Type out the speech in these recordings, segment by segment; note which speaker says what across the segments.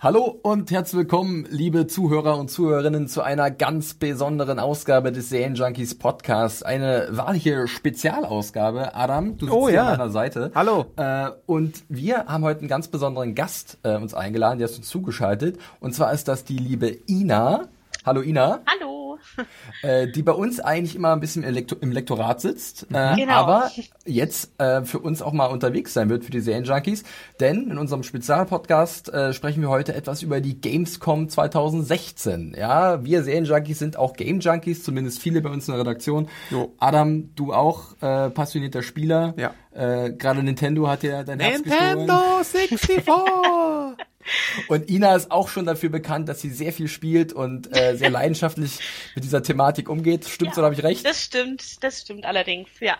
Speaker 1: Hallo und herzlich willkommen, liebe Zuhörer und Zuhörerinnen, zu einer ganz besonderen Ausgabe des Serien Junkies Podcast. Eine wahrliche Spezialausgabe. Adam, du sitzt
Speaker 2: Oh,
Speaker 1: hier
Speaker 2: ja.
Speaker 1: an meiner Seite.
Speaker 2: Hallo.
Speaker 1: Äh, und wir haben heute einen ganz besonderen Gast äh, uns eingeladen, der ist uns zugeschaltet. Und zwar ist das die liebe Ina. Hallo Ina.
Speaker 3: Hallo.
Speaker 1: äh, die bei uns eigentlich immer ein bisschen im, Lektor im Lektorat sitzt, äh,
Speaker 3: Genau.
Speaker 1: aber jetzt äh, für uns auch mal unterwegs sein wird für die Serienjunkies. Denn in unserem Spezialpodcast äh, sprechen wir heute etwas über die Gamescom 2016. Ja, wir Serienjunkies sind auch Game Junkies, zumindest viele bei uns in der Redaktion.
Speaker 2: Jo.
Speaker 1: Adam, du auch äh, passionierter Spieler.
Speaker 2: Ja.
Speaker 1: Äh, Gerade Nintendo hat ja dein Herz gestohlen.
Speaker 2: Nintendo 64!
Speaker 1: Und Ina ist auch schon dafür bekannt, dass sie sehr viel spielt und äh, sehr leidenschaftlich mit dieser Thematik umgeht. Stimmt's
Speaker 3: Ja,
Speaker 1: oder habe ich recht?
Speaker 3: Das stimmt, das stimmt allerdings, ja.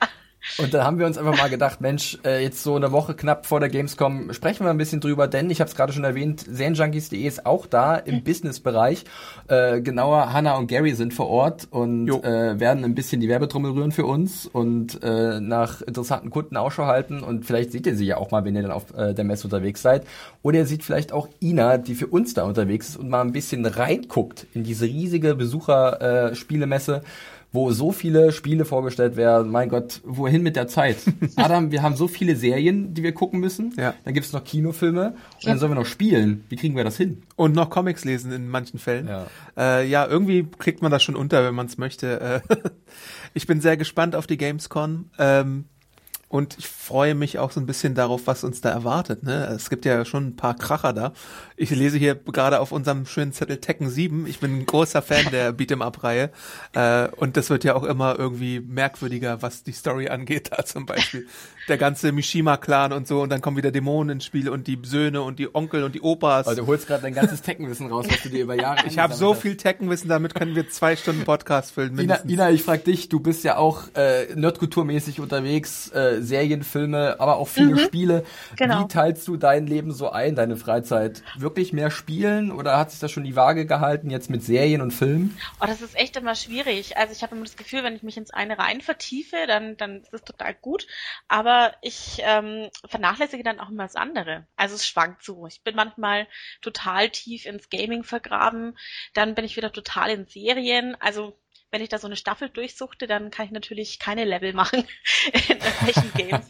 Speaker 1: Und da haben wir uns einfach mal gedacht, Mensch, äh, jetzt so eine Woche knapp vor der Gamescom sprechen wir ein bisschen drüber, denn ich habe es gerade schon erwähnt, Serienjunkies.de ist auch da im Businessbereich. Äh, genauer, Hannah und Gary sind vor Ort und äh, werden ein bisschen die Werbetrommel rühren für uns und äh, nach interessanten Kunden Ausschau halten. Und vielleicht seht ihr sie ja auch mal, wenn ihr dann auf äh, der Messe unterwegs seid. Oder ihr seht vielleicht auch Ina, die für uns da unterwegs ist und mal ein bisschen reinguckt in diese riesige Besucherspielemesse. Äh, wo so viele Spiele vorgestellt werden. Mein Gott, wohin mit der Zeit? Adam, wir haben so viele Serien, die wir gucken müssen.
Speaker 2: Ja.
Speaker 1: Dann gibt's noch Kinofilme und dann sollen wir noch spielen. Wie kriegen wir das hin?
Speaker 2: Und noch Comics lesen in manchen Fällen.
Speaker 1: Ja.
Speaker 2: äh, ja irgendwie kriegt man das schon unter, wenn man es möchte. Äh, ich bin sehr gespannt auf die Gamescom. Ähm, und ich freue mich auch so ein bisschen darauf, was uns da erwartet. Ne? Es gibt ja schon ein paar Kracher da. Ich lese hier gerade auf unserem schönen Zettel Tekken 7. Ich bin ein großer Fan der Beat'em-Up-Reihe. Äh, und das wird ja auch immer irgendwie merkwürdiger, was die Story angeht. Da zum Beispiel der ganze Mishima-Clan und so. Und dann kommen wieder Dämonen ins Spiel und die Söhne und die Onkel und die Opas.
Speaker 1: Also du holst gerade dein ganzes Teckenwissen raus, was du dir über Jahre
Speaker 2: ich habe so viel Tekken-Wissen, damit können wir zwei Stunden Podcast füllen.
Speaker 1: Ina,
Speaker 2: Mindestens.
Speaker 1: Ina, ich frag dich, du bist ja auch äh, nerdkulturmäßig unterwegs, äh, Serien, Filme, aber auch viele Spiele.
Speaker 3: genau.
Speaker 1: Wie teilst du dein Leben so ein, deine Freizeit? Wirklich mehr spielen oder hat sich das schon die Waage gehalten jetzt mit Serien und Filmen?
Speaker 3: Oh, das ist echt immer schwierig. Also ich habe immer das Gefühl, wenn ich mich ins eine rein vertiefe, dann, dann ist es total gut. Aber ich ähm, vernachlässige dann auch immer das andere. Also es schwankt so. Ich bin manchmal total tief ins Gaming vergraben, dann bin ich wieder total in Serien. Also wenn ich da so eine Staffel durchsuchte, dann kann ich natürlich keine Level machen in irgendwelchen Games.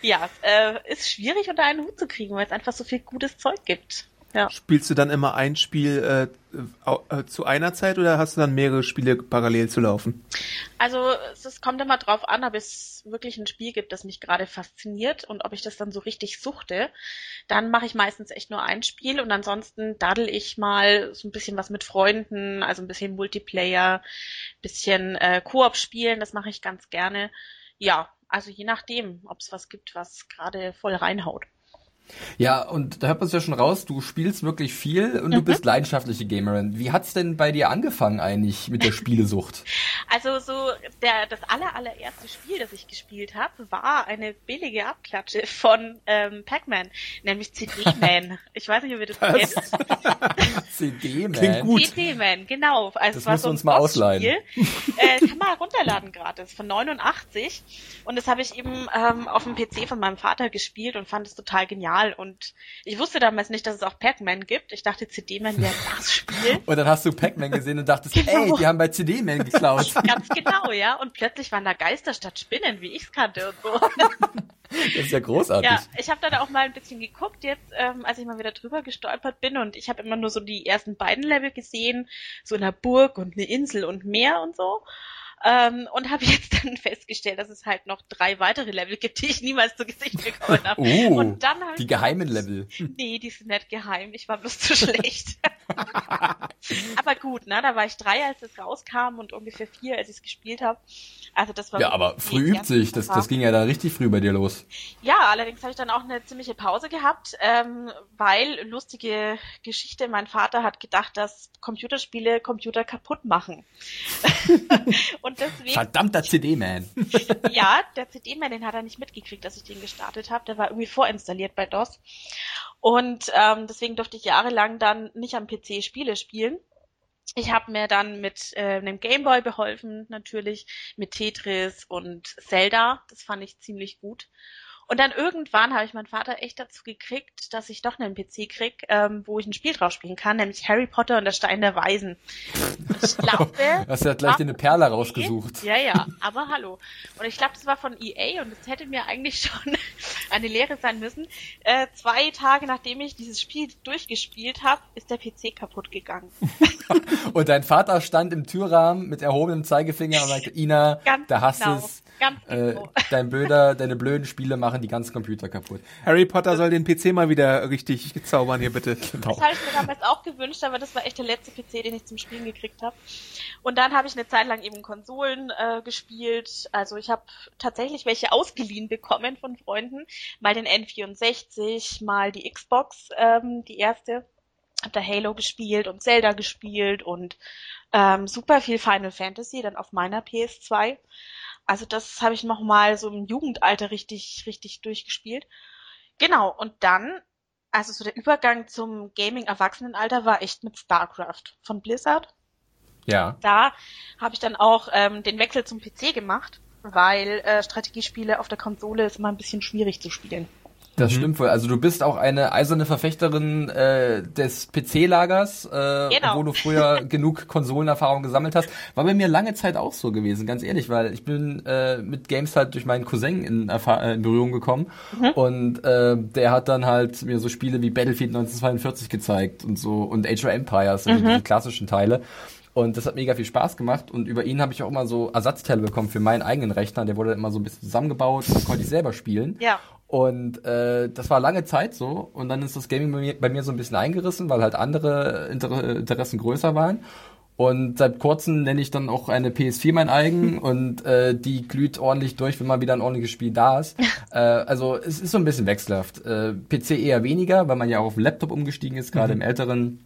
Speaker 3: Ja, äh, ist schwierig unter einen Hut zu kriegen, weil es einfach so viel gutes Zeug gibt. Ja.
Speaker 2: Spielst du dann immer ein Spiel äh, äh, zu einer Zeit oder hast du dann mehrere Spiele parallel zu laufen?
Speaker 3: Also es, es kommt immer drauf an, ob es wirklich ein Spiel gibt, das mich gerade fasziniert und ob ich das dann so richtig suchte. Dann mache ich meistens echt nur ein Spiel und ansonsten daddel ich mal so ein bisschen was mit Freunden, also ein bisschen Multiplayer, bisschen äh, Koop spielen, das mache ich ganz gerne. Ja, also je nachdem, ob es was gibt, was gerade voll reinhaut.
Speaker 1: Ja, und da hört man es ja schon raus, du spielst wirklich viel und du
Speaker 3: Mhm.
Speaker 1: bist leidenschaftliche Gamerin. Wie hat's denn bei dir angefangen eigentlich mit der Spielesucht?
Speaker 3: Also so der das aller allererste Spiel, das ich gespielt habe, war eine billige Abklatsche von ähm, Pac-Man, nämlich CD-Man. ich weiß nicht, ob ihr das kennt.
Speaker 1: CD, man.
Speaker 2: Klingt gut.
Speaker 3: CD-Man, genau. Also
Speaker 1: Das
Speaker 3: es
Speaker 1: musst
Speaker 3: so
Speaker 1: du
Speaker 3: ein
Speaker 1: uns mal
Speaker 3: Bossspiel. äh, kann man runterladen gratis von 89 und das habe ich eben ähm, auf dem PC von meinem Vater gespielt und fand es total genial und ich wusste damals nicht, dass es auch Pac-Man gibt. Ich dachte, CD-Man wäre das Spiel.
Speaker 1: Und dann hast du Pac-Man gesehen und dachtest,
Speaker 3: Genau.
Speaker 1: ey, die haben bei CD-Man geklaut.
Speaker 3: Ganz genau, ja. Und plötzlich waren da Geister statt Spinnen, wie ich es kannte und so.
Speaker 1: Das ist ja großartig.
Speaker 3: Ja, ich habe dann auch mal ein bisschen geguckt jetzt, ähm, als ich mal wieder drüber gestolpert bin und ich habe immer nur so die ersten beiden Level gesehen, so eine Burg und eine Insel und Meer und so. Ähm, und habe jetzt dann festgestellt, dass es halt noch drei weitere Level gibt, die ich niemals zu Gesicht bekommen habe.
Speaker 1: Oh,
Speaker 3: und dann hab
Speaker 1: die geheimen Level.
Speaker 3: Nee, die sind nicht geheim. Ich war bloß zu schlecht. aber gut, ne, da war ich drei, als es rauskam und ungefähr vier, als ich es gespielt habe. Also das war
Speaker 1: ja, aber früh übt sich. Das, das ging ja da richtig früh bei dir los.
Speaker 3: Ja, allerdings habe ich dann auch eine ziemliche Pause gehabt, ähm, weil lustige Geschichte. Mein Vater hat gedacht, dass Computerspiele Computer kaputt machen.
Speaker 1: und deswegen. Verdammter CD-Man.
Speaker 3: ja, der CD-Man, den hat er nicht mitgekriegt, dass ich den gestartet habe. Der war irgendwie vorinstalliert bei DOS. Und ähm, deswegen durfte ich jahrelang dann nicht am PC Spiele spielen. Ich habe mir dann mit äh, einem Gameboy beholfen, natürlich, mit Tetris und Zelda. Das fand ich ziemlich gut. Und dann irgendwann habe ich meinen Vater echt dazu gekriegt, dass ich doch einen PC krieg, ähm, wo ich ein Spiel drauf spielen kann, nämlich Harry Potter und der Stein der Weisen.
Speaker 1: Ich glaube, hast ja gleich eine Perle rausgesucht.
Speaker 3: Ja, ja, aber hallo. Und ich glaube, das war von EA und es hätte mir eigentlich schon eine Lehre sein müssen. Äh, zwei Tage nachdem ich dieses Spiel durchgespielt habe, ist der PC kaputt gegangen.
Speaker 1: und dein Vater stand im Türrahmen mit erhobenem Zeigefinger und sagte, Ina, Ganz da hast genau. es Ganz äh, genau. dein blöder, deine blöden Spiele machen die ganzen Computer kaputt.
Speaker 2: Harry Potter soll den PC mal wieder richtig zaubern hier bitte.
Speaker 3: Genau. Das habe ich mir damals auch gewünscht, aber das war echt der letzte PC, den ich zum Spielen gekriegt habe. Und dann habe ich eine Zeit lang eben Konsolen äh, gespielt. Also ich habe tatsächlich welche ausgeliehen bekommen von Freunden. Mal den N64, mal die Xbox, ähm, die erste. Hab da Halo gespielt und Zelda gespielt und ähm, super viel Final Fantasy dann auf meiner PS2. Also das habe ich noch mal so im Jugendalter richtig, richtig durchgespielt. Genau, und dann, also so der Übergang zum Gaming-Erwachsenenalter war echt mit StarCraft von Blizzard.
Speaker 1: Ja.
Speaker 3: Da habe ich dann auch ähm, den Wechsel zum PC gemacht, weil äh, Strategiespiele auf der Konsole ist immer ein bisschen schwierig zu spielen.
Speaker 1: Das mhm. stimmt wohl. Also du bist auch eine eiserne Verfechterin äh, des PC-Lagers, äh, genau. wo du früher genug Konsolenerfahrung gesammelt hast. War bei mir lange Zeit auch so gewesen, ganz ehrlich, weil ich bin äh, mit Games halt durch meinen Cousin in, äh, in Berührung gekommen mhm. und äh, der hat dann halt mir so Spiele wie Battlefield 1942 gezeigt und so und Age of Empires, also mhm. die klassischen Teile. Und das hat mega viel Spaß gemacht. Und über ihn habe ich auch immer so Ersatzteile bekommen für meinen eigenen Rechner. Der wurde immer so ein bisschen zusammengebaut und konnte ich selber spielen.
Speaker 3: Ja.
Speaker 1: Und äh, das war lange Zeit so. Und dann ist das Gaming bei mir, bei mir so ein bisschen eingerissen, weil halt andere Inter Interessen größer waren. Und seit kurzem nenne ich dann auch eine PS4 mein eigen und äh, die glüht ordentlich durch, wenn mal wieder ein ordentliches Spiel da ist. äh, also es ist so ein bisschen wechselhaft. Äh, PC eher weniger, weil man ja auch auf dem Laptop umgestiegen ist, gerade mhm. im älteren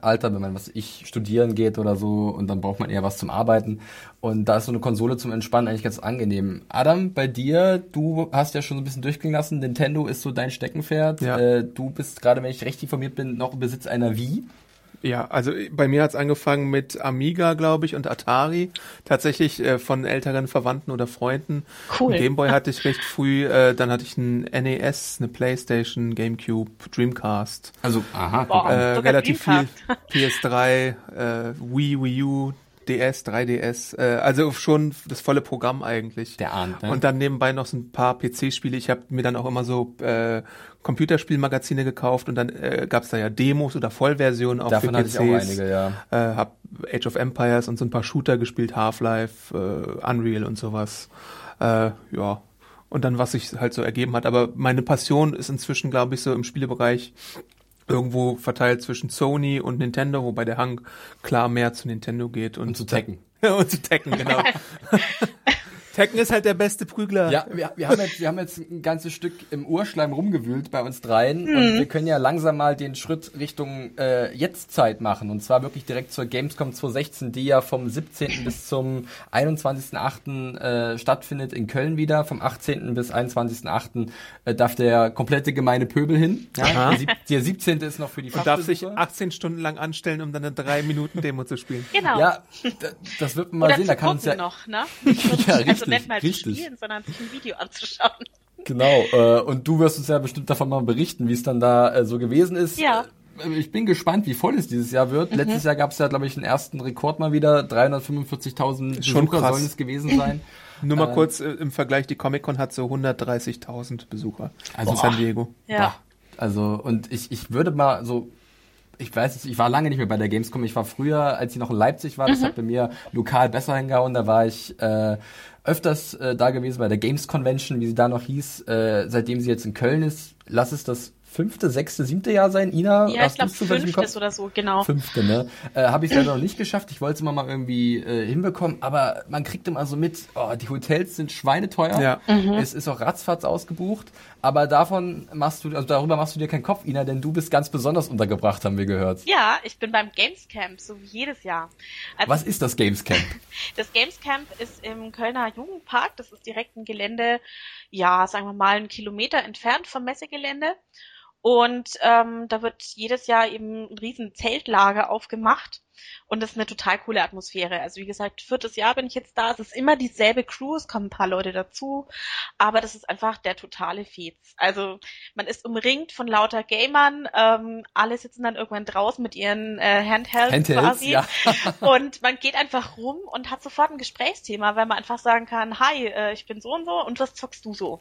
Speaker 1: Alter, wenn man was ich studieren geht oder so und dann braucht man eher was zum Arbeiten und da ist so eine Konsole zum Entspannen eigentlich ganz angenehm. Adam, bei dir, du hast ja schon so ein bisschen durchklingen lassen, Nintendo ist so dein Steckenpferd. Ja. Äh, du bist gerade, wenn ich recht informiert bin, noch im Besitz einer Wii.
Speaker 2: Ja, also bei mir hat's angefangen mit Amiga, glaube ich, und Atari. Tatsächlich äh, von älteren Verwandten oder Freunden. Cool. Gameboy hatte ich recht früh, äh, dann hatte ich ein NES, eine Playstation, Gamecube, Dreamcast.
Speaker 1: Also, aha.
Speaker 2: Boah, äh, relativ Dreamcast. viel PS3, äh, Wii, Wii U, DS, 3DS, äh, also schon das volle Programm eigentlich.
Speaker 1: Der Ahnt, ne?
Speaker 2: Und dann nebenbei noch so ein paar PC-Spiele. Ich habe mir dann auch immer so äh, Computerspielmagazine gekauft und dann äh, gab es da ja Demos oder Vollversionen auch
Speaker 1: Davon für PCs. Hatte ich auch einige, ja.
Speaker 2: Äh, hab Age of Empires und so ein paar Shooter gespielt, Half-Life, äh, Unreal und sowas. Äh, ja. Und dann, was sich halt so ergeben hat. Aber meine Passion ist inzwischen, glaube ich, so im Spielebereich irgendwo verteilt zwischen Sony und Nintendo, wobei der Hang klar mehr zu Nintendo geht und,
Speaker 1: und zu Tekken.
Speaker 2: und zu Tekken, genau. Tekken ist halt der beste Prügler.
Speaker 1: Ja, wir, wir, haben jetzt, wir haben jetzt ein ganzes Stück im Urschleim rumgewühlt bei uns dreien mhm. und wir können ja langsam mal den Schritt Richtung äh, Jetztzeit machen und zwar wirklich direkt zur Gamescom 2016, die ja vom 17. bis zum 21.8. Äh, stattfindet in Köln wieder. Vom 18. bis 21.8. Äh, darf der komplette gemeine Pöbel hin. Ja? Der, der 17. ist noch für die
Speaker 2: Und darf sich 18 Stunden lang anstellen, um dann eine 3-Minuten-Demo zu spielen.
Speaker 3: Genau.
Speaker 1: Ja, das wird man mal Oder sehen. Da kann uns ja
Speaker 3: noch, ne?
Speaker 1: ja, richtig
Speaker 3: nicht mal richtig. zu spielen, sondern sich ein Video anzuschauen.
Speaker 1: Genau, äh, und du wirst uns ja bestimmt davon mal berichten, wie es dann da äh, so gewesen ist.
Speaker 3: Ja.
Speaker 1: Äh, ich bin gespannt, wie voll es dieses Jahr wird. Mhm. Letztes Jahr gab es ja, glaube ich, den ersten Rekord mal wieder. 345.000 Besucher sollen es gewesen sein.
Speaker 2: Nur mal äh, kurz äh, im Vergleich, die Comic-Con hat so 130.000 Besucher also in San Diego.
Speaker 3: Ja. Boah.
Speaker 1: Also, und ich, ich würde mal so ich weiß es, ich war lange nicht mehr bei der Gamescom. Ich war früher, als ich noch in Leipzig war, das mhm. hat bei mir lokal besser hingehauen. Da war ich äh, öfters äh, da gewesen bei der Games Convention, wie sie da noch hieß. Äh, seitdem sie jetzt in Köln ist, lass es das fünfte, sechste, siebte Jahr sein. Ina,
Speaker 3: ja, ich glaube fünftes oder so, genau.
Speaker 1: Fünfte, ne? Äh, Habe ich leider noch nicht geschafft. Ich wollte es immer mal irgendwie äh, hinbekommen, aber man kriegt immer so mit, oh, die Hotels sind schweineteuer. Ja. Mhm. Es ist auch ratzfatz ausgebucht. Aber davon machst du, also darüber machst du dir keinen Kopf, Ina, denn du bist ganz besonders untergebracht, haben wir gehört.
Speaker 3: Ja, ich bin beim Gamescamp, so wie jedes Jahr.
Speaker 1: Also, Was ist das Gamescamp?
Speaker 3: das Gamescamp ist im Kölner Jugendpark. Das ist direkt ein Gelände, ja, sagen wir mal, einen Kilometer entfernt vom Messegelände. Und ähm, da wird jedes Jahr eben ein riesen Zeltlager aufgemacht. Und das ist eine total coole Atmosphäre. Also wie gesagt, viertes Jahr bin ich jetzt da. Es ist immer dieselbe Crew, es kommen ein paar Leute dazu. Aber das ist einfach der totale Fez. Also man ist umringt von lauter Gamern. Ähm, alle sitzen dann irgendwann draußen mit ihren äh, Handhelds, Handhelds quasi. Ja. und man geht einfach rum und hat sofort ein Gesprächsthema, weil man einfach sagen kann, hi, äh, ich bin so und so und was zockst du so?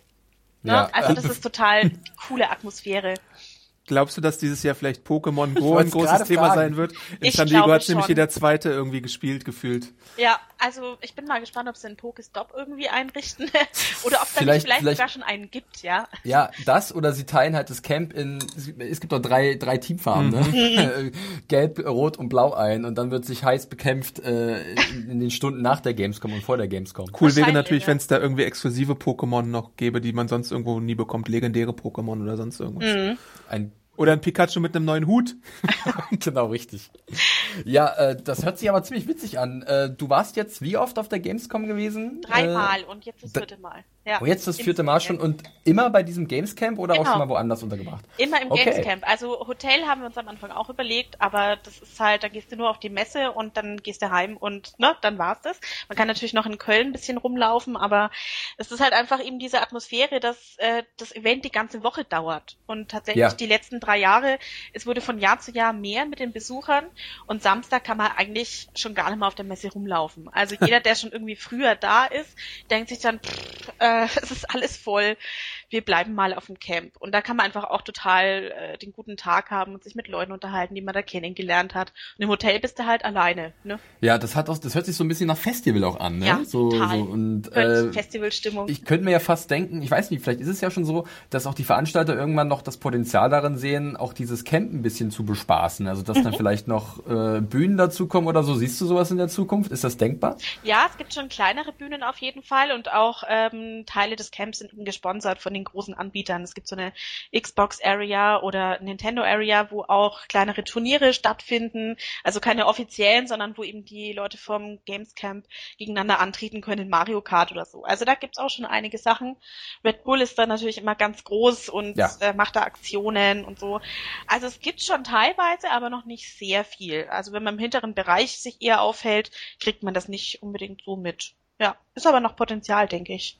Speaker 3: Ne? Ja. Also das ist total die coole Atmosphäre.
Speaker 2: Glaubst du, dass dieses Jahr vielleicht Pokémon Go ein großes Thema fragen. sein wird? In ich San Diego hat nämlich jeder Zweite irgendwie gespielt, gefühlt.
Speaker 3: Ja, also ich bin mal gespannt, ob sie einen Pokestop irgendwie einrichten oder ob es da vielleicht, vielleicht, vielleicht sogar schon einen gibt, ja.
Speaker 1: Ja, das oder sie teilen halt das Camp in, es gibt doch drei, drei Teamfarben, ne? Mhm. Gelb, Rot und Blau ein und dann wird sich heiß bekämpft äh, in den Stunden nach der Gamescom und vor der Gamescom.
Speaker 2: Cool wäre natürlich, ja. wenn es da irgendwie exklusive Pokémon noch gäbe, die man sonst irgendwo nie bekommt, legendäre Pokémon oder sonst irgendwas. Mhm. Ein oder ein Pikachu mit einem neuen Hut.
Speaker 1: genau, richtig. Ja, äh, das hört sich aber ziemlich witzig an. Äh, du warst jetzt wie oft auf der Gamescom gewesen?
Speaker 3: Dreimal äh, und jetzt das vierte Mal.
Speaker 1: Ja, und jetzt das vierte Mal schon und immer bei diesem Gamescamp oder genau. auch schon mal woanders untergebracht?
Speaker 3: Immer im okay. Gamescamp. Also Hotel haben wir uns am Anfang auch überlegt, aber das ist halt, da gehst du nur auf die Messe und dann gehst du heim und ne, dann war's das. Man kann natürlich noch in Köln ein bisschen rumlaufen, aber es ist halt einfach eben diese Atmosphäre, dass äh, das Event die ganze Woche dauert. Und tatsächlich ja. die letzten drei Jahre, es wurde von Jahr zu Jahr mehr mit den Besuchern und Samstag kann man eigentlich schon gar nicht mehr auf der Messe rumlaufen. Also jeder, der schon irgendwie früher da ist, denkt sich dann, pff, äh, äh, es ist alles voll wir bleiben mal auf dem Camp. Und da kann man einfach auch total äh, den guten Tag haben und sich mit Leuten unterhalten, die man da kennengelernt hat. Und im Hotel bist du halt alleine. Ne?
Speaker 1: Ja, das hat auch, das hört sich so ein bisschen nach Festival auch an, ne?
Speaker 3: Ja,
Speaker 1: so,
Speaker 3: total.
Speaker 1: So, und, äh,
Speaker 3: Festivalstimmung.
Speaker 1: Ich könnte mir ja fast denken, ich weiß nicht, vielleicht ist es ja schon so, dass auch die Veranstalter irgendwann noch das Potenzial darin sehen, auch dieses Camp ein bisschen zu bespaßen. Also dass mhm. dann vielleicht noch äh, Bühnen dazukommen oder so. Siehst du sowas in der Zukunft? Ist das denkbar?
Speaker 3: Ja, es gibt schon kleinere Bühnen auf jeden Fall und auch ähm, Teile des Camps sind gesponsert von den den großen Anbietern. Es gibt so eine Xbox Area oder Nintendo Area, wo auch kleinere Turniere stattfinden. Also keine offiziellen, sondern wo eben die Leute vom Gamescamp gegeneinander antreten können in Mario Kart oder so. Also da gibt's auch schon einige Sachen. Red Bull ist da natürlich immer ganz groß und ja. äh, macht da Aktionen und so. Also es gibt schon teilweise, aber noch nicht sehr viel. Also wenn man im hinteren Bereich sich eher aufhält, kriegt man das nicht unbedingt so mit. Ja, ist aber noch Potenzial, denke ich.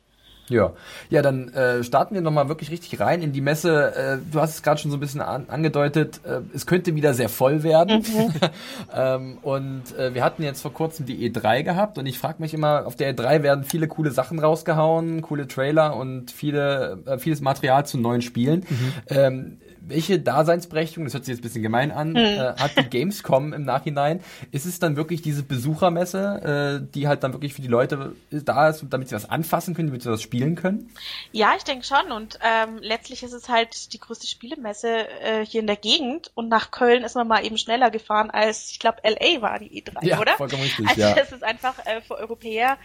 Speaker 1: Ja, ja, dann äh, starten wir nochmal wirklich richtig rein in die Messe. Äh, du hast es gerade schon so ein bisschen an, angedeutet, äh, es könnte wieder sehr voll werden. Mhm. ähm, und äh, wir hatten jetzt vor kurzem die E3 gehabt und ich frage mich immer, auf der E3 werden viele coole Sachen rausgehauen, coole Trailer und viele, äh, vieles Material zu neuen Spielen. Mhm. Ähm, welche Daseinsberechtigung, das hört sich jetzt ein bisschen gemein an, hm. äh, hat die Gamescom im Nachhinein? Ist es dann wirklich diese Besuchermesse, äh, die halt dann wirklich für die Leute da ist, damit sie was anfassen können, damit sie was spielen können?
Speaker 3: Ja, ich denke schon. Und ähm, letztlich ist es halt die größte Spielemesse äh, hier in der Gegend. Und nach Köln ist man mal eben schneller gefahren als, ich glaube, LA war die E3,
Speaker 1: ja,
Speaker 3: oder?
Speaker 1: Vollkommen richtig,
Speaker 3: also
Speaker 1: ja.
Speaker 3: es ist einfach äh, für Europäer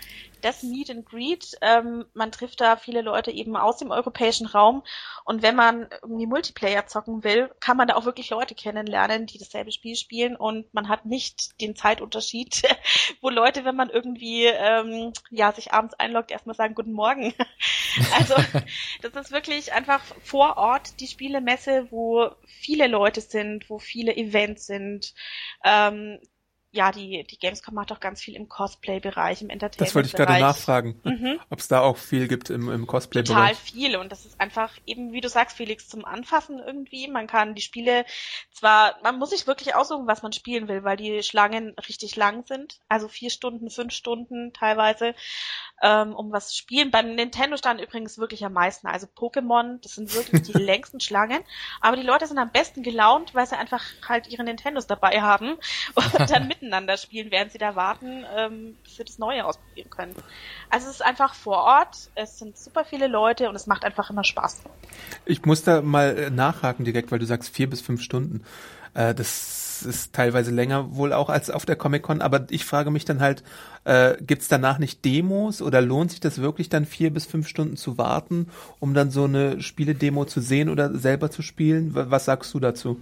Speaker 3: das Meet and Greet. Ähm, man trifft da viele Leute eben aus dem europäischen Raum. Und wenn man irgendwie Multiplayer zocken will, kann man da auch wirklich Leute kennenlernen, die dasselbe Spiel spielen. Und man hat nicht den Zeitunterschied, wo Leute, wenn man irgendwie ähm, ja sich abends einloggt, erstmal sagen Guten Morgen. also das ist wirklich einfach vor Ort die Spielemesse, wo viele Leute sind, wo viele Events sind. Ähm, ja, die, die Gamescom macht auch ganz viel im Cosplay-Bereich, im Entertainment-Bereich.
Speaker 2: Das wollte ich gerade nachfragen, mhm. ob es da auch viel gibt im, im Cosplay-Bereich.
Speaker 3: Total viel und das ist einfach eben, wie du sagst, Felix, zum Anfassen irgendwie. Man kann die Spiele zwar, man muss sich wirklich aussuchen, was man spielen will, weil die Schlangen richtig lang sind, also vier Stunden, fünf Stunden teilweise. Ähm, um was zu spielen. Beim Nintendo stand übrigens wirklich am meisten. Also Pokémon, das sind wirklich die längsten Schlangen. Aber die Leute sind am besten gelaunt, weil sie einfach halt ihre Nintendos dabei haben und dann miteinander spielen, während sie da warten, ähm, bis sie das Neue ausprobieren können. Also es ist einfach vor Ort, es sind super viele Leute und es macht einfach immer Spaß.
Speaker 2: Ich muss da mal äh, nachhaken direkt, weil du sagst vier bis fünf Stunden. Äh, das ist teilweise länger wohl auch als auf der Comic-Con, aber ich frage mich dann halt, äh, gibt's danach nicht Demos oder lohnt sich das wirklich dann vier bis fünf Stunden zu warten, um dann so eine Spiele-Demo zu sehen oder selber zu spielen? Was sagst du dazu?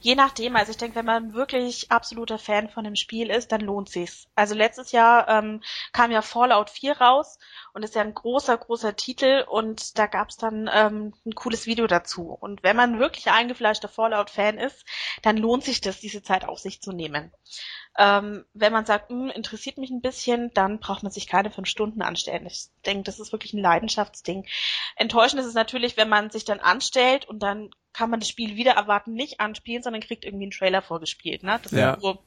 Speaker 3: Je nachdem, also ich denke, wenn man wirklich absoluter Fan von dem Spiel ist, dann lohnt sich's. Also letztes Jahr ähm, kam ja Fallout 4 raus und ist ja ein großer, großer Titel und da gab's dann ähm, ein cooles Video dazu. Und wenn man wirklich eingefleischter Fallout-Fan ist, dann lohnt sich das, diese Zeit auf sich zu nehmen. Ähm, wenn man sagt, hm, interessiert mich ein bisschen, dann braucht man sich keine fünf Stunden anstellen. Ich denke, das ist wirklich ein Leidenschaftsding. Enttäuschend ist es natürlich, wenn man sich dann anstellt und dann kann man das Spiel wieder erwarten nicht anspielen, sondern kriegt irgendwie einen Trailer vorgespielt. Ne? Das ja. ist so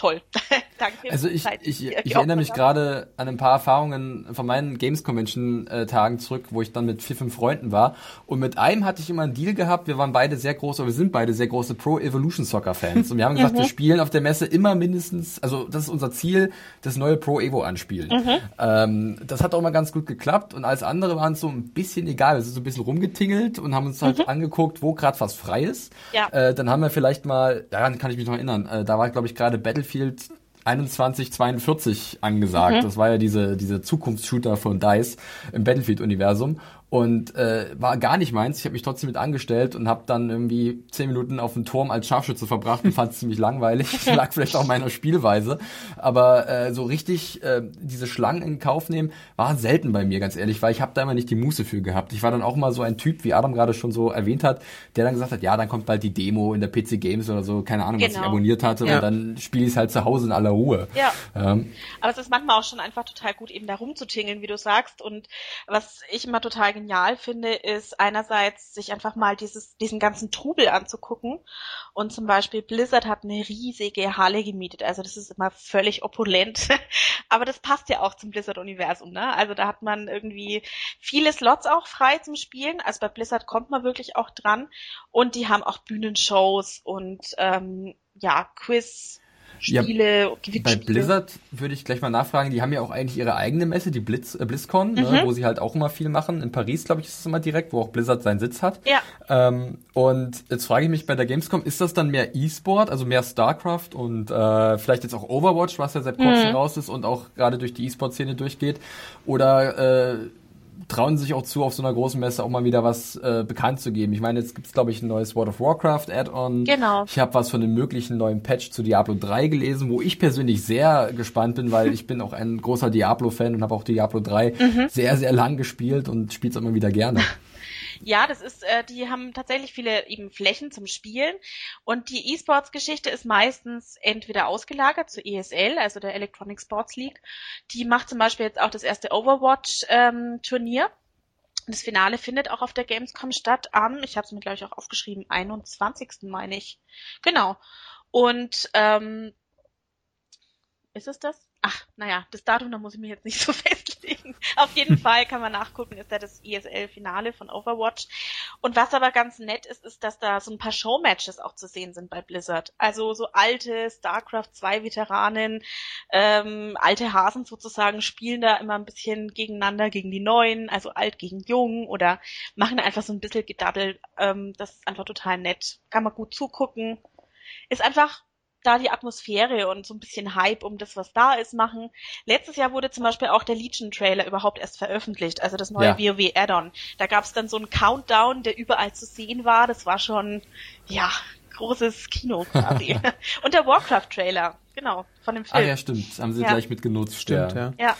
Speaker 3: toll.
Speaker 1: Danke. Also ich, ich, ich, ich erinnere mich gerade an ein paar Erfahrungen von meinen Games Convention äh, Tagen zurück, wo ich dann mit vier, fünf Freunden war. Und mit einem hatte ich immer einen Deal gehabt. Wir waren beide sehr große, wir sind beide sehr große Pro Evolution Soccer Fans. Und wir haben gesagt, wir mhm. spielen auf der Messe immer mindestens, also das ist unser Ziel, das neue Pro Evo anspielen. Mhm. Ähm, das hat auch immer ganz gut geklappt. Und als andere waren es so ein bisschen egal. Wir sind so ein bisschen rumgetingelt und haben uns halt mhm. angeguckt, wo gerade was frei ist. Ja. Äh, dann haben wir vielleicht mal, daran kann ich mich noch erinnern, äh, da war glaube ich gerade Battlefield 2142 angesagt. Mhm. Das war ja diese, diese Zukunftsshooter von DICE im Battlefield-Universum und äh, war gar nicht meins. Ich habe mich trotzdem mit angestellt und habe dann irgendwie zehn Minuten auf dem Turm als Scharfschütze verbracht und fand es ziemlich langweilig. Das lag vielleicht auch meiner Spielweise, aber äh, so richtig äh, diese Schlangen in Kauf nehmen war selten bei mir, ganz ehrlich, weil ich habe da immer nicht die Muße für gehabt. Ich war dann auch mal so ein Typ, wie Adam gerade schon so erwähnt hat, der dann gesagt hat, ja, dann kommt bald die Demo in der PC Games oder so, keine Ahnung, genau. was ich genau. abonniert hatte ja. und dann spiele ich es halt zu Hause in aller Ruhe.
Speaker 3: Ja. Ähm. Aber es ist manchmal auch schon einfach total gut, eben da rumzutingeln, wie du sagst und was ich immer total genial finde, ist einerseits sich einfach mal dieses, diesen ganzen Trubel anzugucken. Und zum Beispiel Blizzard hat eine riesige Halle gemietet. Also das ist immer völlig opulent. Aber das passt ja auch zum Blizzard-Universum, ne? Also da hat man irgendwie viele Slots auch frei zum Spielen. Also bei Blizzard kommt man wirklich auch dran. Und die haben auch Bühnenshows und ähm, ja, Quiz, Spiele, ja,
Speaker 1: Bei Blizzard würde ich gleich mal nachfragen, die haben ja auch eigentlich ihre eigene Messe, die Blitz, äh, BlizzCon, ne, mhm. ne, wo sie halt auch immer viel machen. In Paris, glaube ich, ist es immer direkt, wo auch Blizzard seinen Sitz hat. Ja. Ähm, und jetzt frage ich mich bei der Gamescom, ist das dann mehr E-Sport, also mehr StarCraft und äh, vielleicht jetzt auch Overwatch, was ja seit kurzem mhm. raus ist und auch gerade durch die E-Sport-Szene durchgeht? Oder äh, trauen sich auch zu, auf so einer großen Messe auch mal wieder was äh, bekannt zu geben. Ich meine, jetzt gibt's glaube ich ein neues World of Warcraft Add-on. Genau. Ich habe was von dem möglichen neuen Patch zu Diablo 3 gelesen, wo ich persönlich sehr gespannt bin, weil ich bin auch ein großer Diablo-Fan und habe auch Diablo 3 mhm. sehr, sehr lang gespielt und spiele es immer wieder gerne.
Speaker 3: Ja, das ist, äh, die haben tatsächlich viele eben Flächen zum Spielen und die E-Sports-Geschichte ist meistens entweder ausgelagert zur ESL, also der Electronic Sports League. Die macht zum Beispiel jetzt auch das erste Overwatch-Turnier. Ähm, das Finale findet auch auf der Gamescom statt am, ich habe es mir glaube ich auch aufgeschrieben, 21. meine ich. Genau. Und ähm, ist es das? Ach, naja, das Datum, da muss ich mich jetzt nicht so festlegen. Auf jeden Fall kann man nachgucken, ist ja das ESL-Finale von Overwatch. Und was aber ganz nett ist, ist, dass da so ein paar Showmatches auch zu sehen sind bei Blizzard. Also so alte StarCraft 2 Veteranen, ähm, alte Hasen sozusagen, spielen da immer ein bisschen gegeneinander gegen die Neuen, also alt gegen jung oder machen da einfach so ein bisschen gedaddelt. Ähm, das ist einfach total nett. Kann man gut zugucken. Ist einfach da die Atmosphäre und so ein bisschen Hype um das, was da ist, machen. Letztes Jahr wurde zum Beispiel auch der Legion-Trailer überhaupt erst veröffentlicht, also das neue ja. WoW-Add-on. Da gab es dann so einen Countdown, der überall zu sehen war. Das war schon, ja, großes Kino quasi. und der Warcraft-Trailer, genau, von dem Film.
Speaker 1: Ah ja, stimmt. Haben sie ja. gleich mitgenutzt.
Speaker 2: Stimmt, ja.
Speaker 1: ja.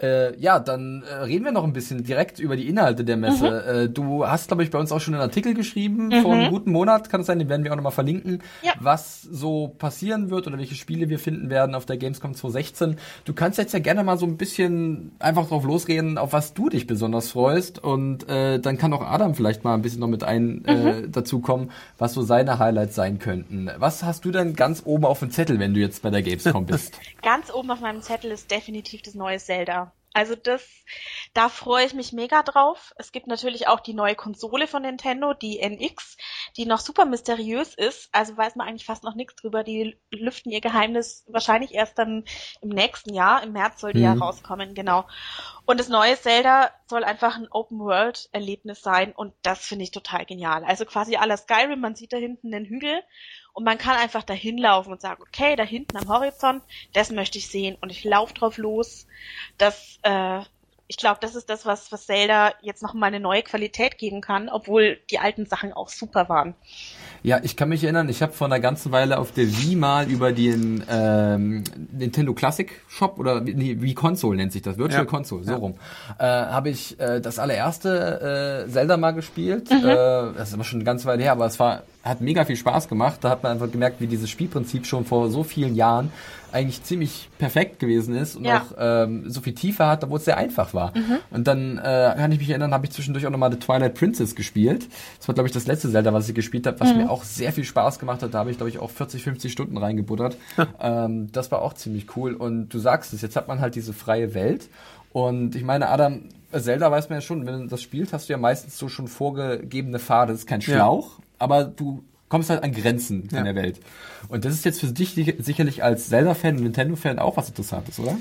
Speaker 1: Äh, ja, dann äh, reden wir noch ein bisschen direkt über die Inhalte der Messe. Mhm. Äh, du hast, glaube ich, bei uns auch schon einen Artikel geschrieben mhm. vor einem guten Monat, kann es sein, den werden wir auch nochmal verlinken, ja. was so passieren wird oder welche Spiele wir finden werden auf der Gamescom 2016. Du kannst jetzt ja gerne mal so ein bisschen einfach drauf losreden, auf was du dich besonders freust und äh, dann kann auch Adam vielleicht mal ein bisschen noch mit ein äh, mhm. äh, dazu kommen, was so seine Highlights sein könnten. Was hast du denn ganz oben auf dem Zettel, wenn du jetzt bei der Gamescom bist?
Speaker 3: ganz oben auf meinem Zettel ist definitiv das neue Zelda. Also das, da freue ich mich mega drauf. Es gibt natürlich auch die neue Konsole von Nintendo, die NX, die noch super mysteriös ist. Also weiß man eigentlich fast noch nichts drüber. Die lüften ihr Geheimnis wahrscheinlich erst dann im nächsten Jahr. Im März soll die mhm. ja rauskommen, genau. Und das neue Zelda soll einfach ein Open-World-Erlebnis sein und das finde ich total genial. Also quasi aller Skyrim, man sieht da hinten den Hügel und man kann einfach dahin laufen und sagen, okay, da hinten am Horizont, das möchte ich sehen und ich laufe drauf los. Das äh, ich glaube, das ist das, was, was Zelda jetzt noch mal eine neue Qualität geben kann, obwohl die alten Sachen auch super waren.
Speaker 1: Ja, ich kann mich erinnern, ich habe vor einer ganzen Weile auf der Wii mal über den ähm, Nintendo Classic Shop oder nee, Wii Console nennt sich das, Virtual ja. Console, so ja. rum, äh, habe ich äh, das allererste äh, Zelda mal gespielt. Mhm. Äh, das ist aber schon eine ganze Weile her, aber es war hat mega viel Spaß gemacht. Da hat man einfach gemerkt, wie dieses Spielprinzip schon vor so vielen Jahren eigentlich ziemlich perfekt gewesen ist und ja. auch ähm, so viel Tiefe hat, obwohl es sehr einfach war. Mhm. Und dann äh, kann ich mich erinnern, habe ich zwischendurch auch nochmal The Twilight Princess gespielt. Das war, glaube ich, das letzte Zelda, was ich gespielt habe, was mhm. mir auch sehr viel Spaß gemacht hat. Da habe ich, glaube ich, auch 40, 50 Stunden reingebuttert. ähm, das war auch ziemlich cool. Und du sagst es, jetzt hat man halt diese freie Welt. Und ich meine, Adam, Zelda weiß man ja schon, wenn du das spielst, hast du ja meistens so schon vorgegebene Pfade. Das ist kein Schlauch, ja. Aber du kommst halt an Grenzen ja. in der Welt. Und das ist jetzt für dich sicherlich als Zelda-Fan und Nintendo-Fan auch was Interessantes, oder?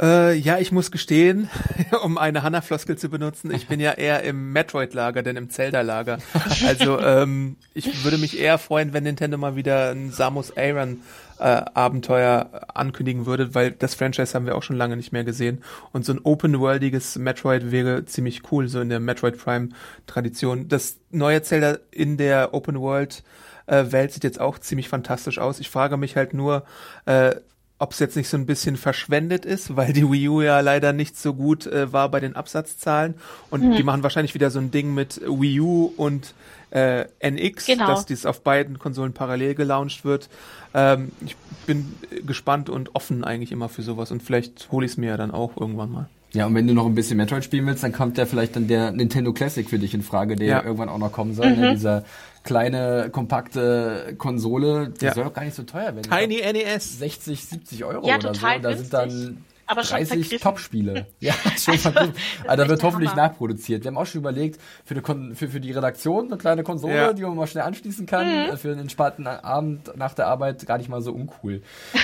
Speaker 2: Äh, ja, ich muss gestehen, um eine Hanna-Floskel zu benutzen, ich bin ja eher im Metroid-Lager, denn im Zelda-Lager. Also ähm, ich würde mich eher freuen, wenn Nintendo mal wieder ein Samus Aran äh, Abenteuer ankündigen würde, weil das Franchise haben wir auch schon lange nicht mehr gesehen. Und so ein open-worldiges Metroid wäre ziemlich cool, so in der Metroid Prime-Tradition. Das neue Zelda in der Open-World äh, Welt sieht jetzt auch ziemlich fantastisch aus. Ich frage mich halt nur, äh, ob es jetzt nicht so ein bisschen verschwendet ist, weil die Wii U ja leider nicht so gut äh, war bei den Absatzzahlen. Und mhm. die machen wahrscheinlich wieder so ein Ding mit Wii U und äh, NX, genau. dass dies auf beiden Konsolen parallel gelauncht wird. Ähm, ich bin gespannt und offen eigentlich immer für sowas und vielleicht hole ich es mir ja dann auch irgendwann mal.
Speaker 1: Ja, und wenn du noch ein bisschen Metroid spielen willst, dann kommt ja vielleicht dann der Nintendo Classic für dich in Frage, der ja. irgendwann auch noch kommen soll. Ne? Mhm. Ne? Dieser kleine, kompakte Konsole, die ja. soll auch gar nicht so teuer werden.
Speaker 2: Tiny NES.
Speaker 1: 60, 70 Euro
Speaker 3: ja,
Speaker 1: oder
Speaker 3: total
Speaker 1: so. Da
Speaker 3: sind
Speaker 1: dann aber 30 Top-Spiele. Ja, schon also, vergriffen. Also da wird hoffentlich Hammer. nachproduziert. Wir haben auch schon überlegt, für die, Kon für, für die Redaktion eine kleine Konsole, ja. die man mal schnell anschließen kann, mhm. Äh, für einen entspannten Abend nach der Arbeit gar nicht mal so uncool.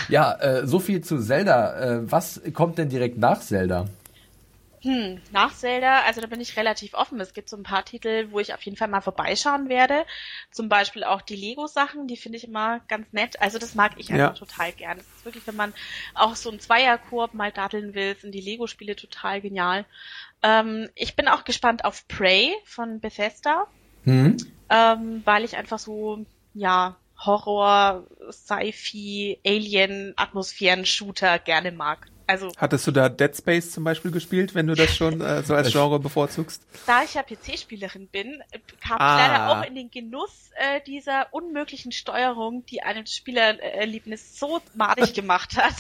Speaker 1: Ja, äh, so viel zu Zelda. Äh, was kommt denn direkt nach Zelda?
Speaker 3: Hm, nach Zelda, also da bin ich relativ offen. Es gibt so ein paar Titel, wo ich auf jeden Fall mal vorbeischauen werde. Zum Beispiel auch die Lego-Sachen, die finde ich immer ganz nett. Also das mag ich einfach ja. total gern. Das ist wirklich, wenn man auch so ein Zweierkorb mal datteln will, sind die Lego-Spiele total genial. Ähm, ich bin auch gespannt auf Prey von Bethesda, mhm. ähm, weil ich einfach so, ja, Horror, Sci-Fi, Alien, Atmosphären-Shooter gerne mag. Also
Speaker 2: Hattest du da Dead Space zum Beispiel gespielt, wenn du das schon äh, so als Genre bevorzugst?
Speaker 3: Da ich ja PC-Spielerin bin, kam ah. ich leider auch in den Genuss äh, dieser unmöglichen Steuerung, die einem Spielerlebnis so madig gemacht hat.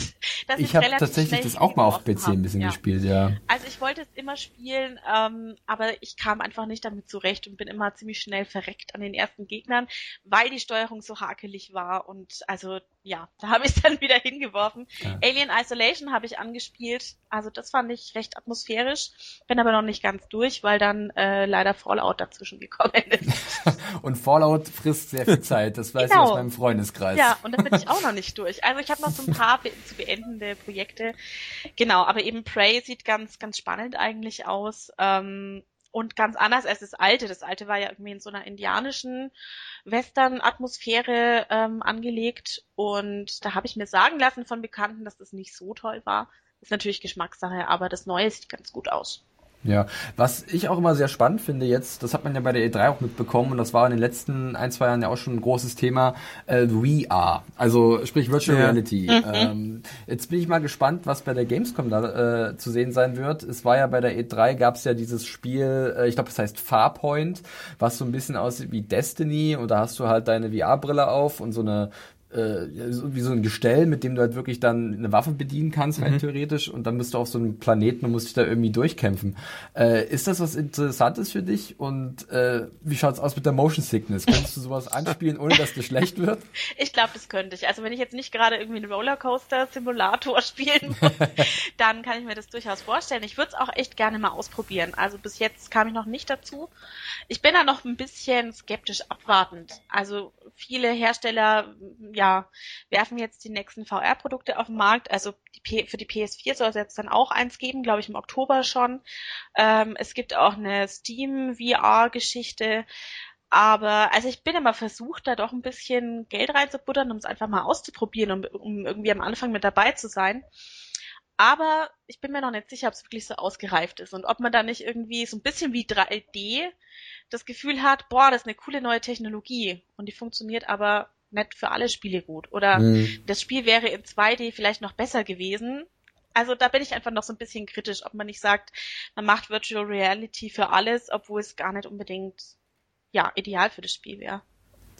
Speaker 1: Dass ich habe tatsächlich das auch mal auf PC ein bisschen ja. gespielt, ja.
Speaker 3: Also ich wollte es immer spielen, ähm, aber ich kam einfach nicht damit zurecht und bin immer ziemlich schnell verreckt an den ersten Gegnern, weil die Steuerung so hakelig war und also ja, da habe ich es dann wieder hingeworfen. Ja. Alien Isolation habe ich angespielt. Also das fand ich recht atmosphärisch. Bin aber noch nicht ganz durch, weil dann äh, leider Fallout dazwischen gekommen ist.
Speaker 1: und Fallout frisst sehr viel Zeit. Das weiß genau. ich aus meinem Freundeskreis.
Speaker 3: Ja, und da bin ich auch noch nicht durch. Also ich habe noch so ein paar be zu beendende Projekte. Genau, aber eben Prey sieht ganz, ganz spannend eigentlich aus. Ähm, und ganz anders als das alte. Das alte war ja irgendwie in so einer indianischen Western-Atmosphäre ähm, angelegt und da habe ich mir sagen lassen von Bekannten, dass das nicht so toll war. Ist natürlich Geschmackssache, aber das Neue sieht ganz gut aus.
Speaker 1: Ja, was ich auch immer sehr spannend finde jetzt, das hat man ja bei der E3 auch mitbekommen und das war in den letzten ein, zwei Jahren ja auch schon ein großes Thema, äh, VR, also sprich Virtual ja. Reality. Mhm. Ähm, jetzt bin ich mal gespannt, was bei der Gamescom da äh, zu sehen sein wird. Es war ja bei der E3 gab es ja dieses Spiel, äh, ich glaube, das heißt Farpoint, was so ein bisschen aussieht wie Destiny und da hast du halt deine VR-Brille auf und so eine äh, wie so ein Gestell, mit dem du halt wirklich dann eine Waffe bedienen kannst, rein mhm. theoretisch, und dann bist du auf so einem Planeten und musst dich da irgendwie durchkämpfen. Äh, ist das was Interessantes für dich? Und äh, wie schaut's aus mit der Motion Sickness? Könntest du sowas anspielen, ohne dass dir schlecht wird?
Speaker 3: Ich glaube, das könnte ich. Also wenn ich jetzt nicht gerade irgendwie einen Rollercoaster-Simulator spielen muss, dann kann ich mir das durchaus vorstellen. Ich würde es auch echt gerne mal ausprobieren. Also bis jetzt kam ich noch nicht dazu. Ich bin da noch ein bisschen skeptisch abwartend. Also viele Hersteller, ja, werfen jetzt die nächsten VR-Produkte auf den Markt. Also die für die PS4 soll es jetzt dann auch eins geben, glaube ich im Oktober schon. Ähm, es gibt auch eine Steam VR-Geschichte. Aber also ich bin immer versucht, da doch ein bisschen Geld reinzubuttern, um es einfach mal auszuprobieren, um, um irgendwie am Anfang mit dabei zu sein. Aber ich bin mir noch nicht sicher, ob es wirklich so ausgereift ist und ob man da nicht irgendwie so ein bisschen wie 3D das Gefühl hat, boah, das ist eine coole neue Technologie und die funktioniert aber nicht für alle Spiele gut. Oder mhm. das Spiel wäre in 2D vielleicht noch besser gewesen. Also da bin ich einfach noch so ein bisschen kritisch, ob man nicht sagt, man macht Virtual Reality für alles, obwohl es gar nicht unbedingt ja ideal für das Spiel wäre.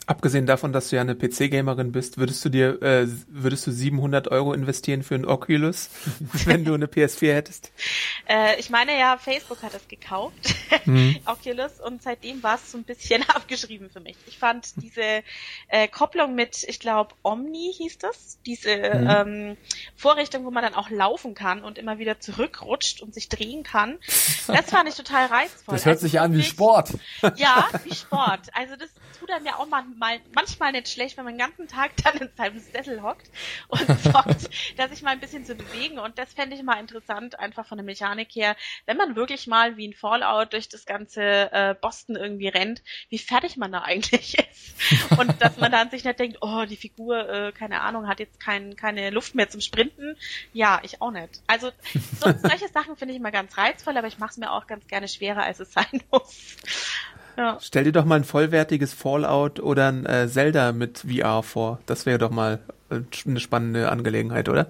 Speaker 2: Abgesehen davon, dass du ja eine PC-Gamerin bist, würdest du dir, äh, würdest du 700 Euro investieren für ein Oculus, wenn du eine PS4 hättest?
Speaker 3: Äh, ich meine ja, Facebook hat das gekauft, mhm. Oculus, und seitdem war es so ein bisschen abgeschrieben für mich. Ich fand diese äh, Kopplung mit, ich glaube, Omni hieß das, diese mhm. ähm, Vorrichtung, wo man dann auch laufen kann und immer wieder zurückrutscht und sich drehen kann, das fand ich total reizvoll.
Speaker 1: Das hört also sich an wie Sport.
Speaker 3: Ja, wie Sport. Also das tut einem ja auch mal mal, manchmal nicht schlecht, wenn man den ganzen Tag dann in seinem Sessel hockt und sorgt, dass sich mal ein bisschen zu bewegen. Und das fände ich mal interessant, einfach von der Mechanik her, wenn man wirklich mal wie ein Fallout durch das ganze äh, Boston irgendwie rennt, wie fertig man da eigentlich ist. Und dass man dann sich nicht denkt, oh, die Figur, äh, keine Ahnung, hat jetzt kein, keine Luft mehr zum Sprinten. Ja, ich auch nicht. Also so, solche Sachen finde ich immer ganz reizvoll, aber ich mache es mir auch ganz gerne schwerer, als es sein muss.
Speaker 2: Ja. Stell dir doch mal ein vollwertiges Fallout oder ein äh, Zelda mit VR vor. Das wäre doch mal äh, eine spannende Angelegenheit, oder?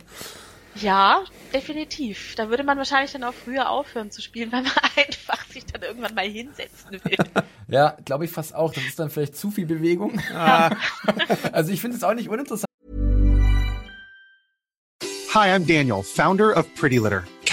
Speaker 3: Ja, definitiv. Da würde man wahrscheinlich dann auch früher aufhören zu spielen, weil man einfach sich dann irgendwann mal hinsetzen will.
Speaker 1: ja, glaube ich fast auch. Das ist dann vielleicht zu viel Bewegung. Ah. also ich finde es auch nicht uninteressant.
Speaker 4: Hi, I'm Daniel, founder of Pretty Litter.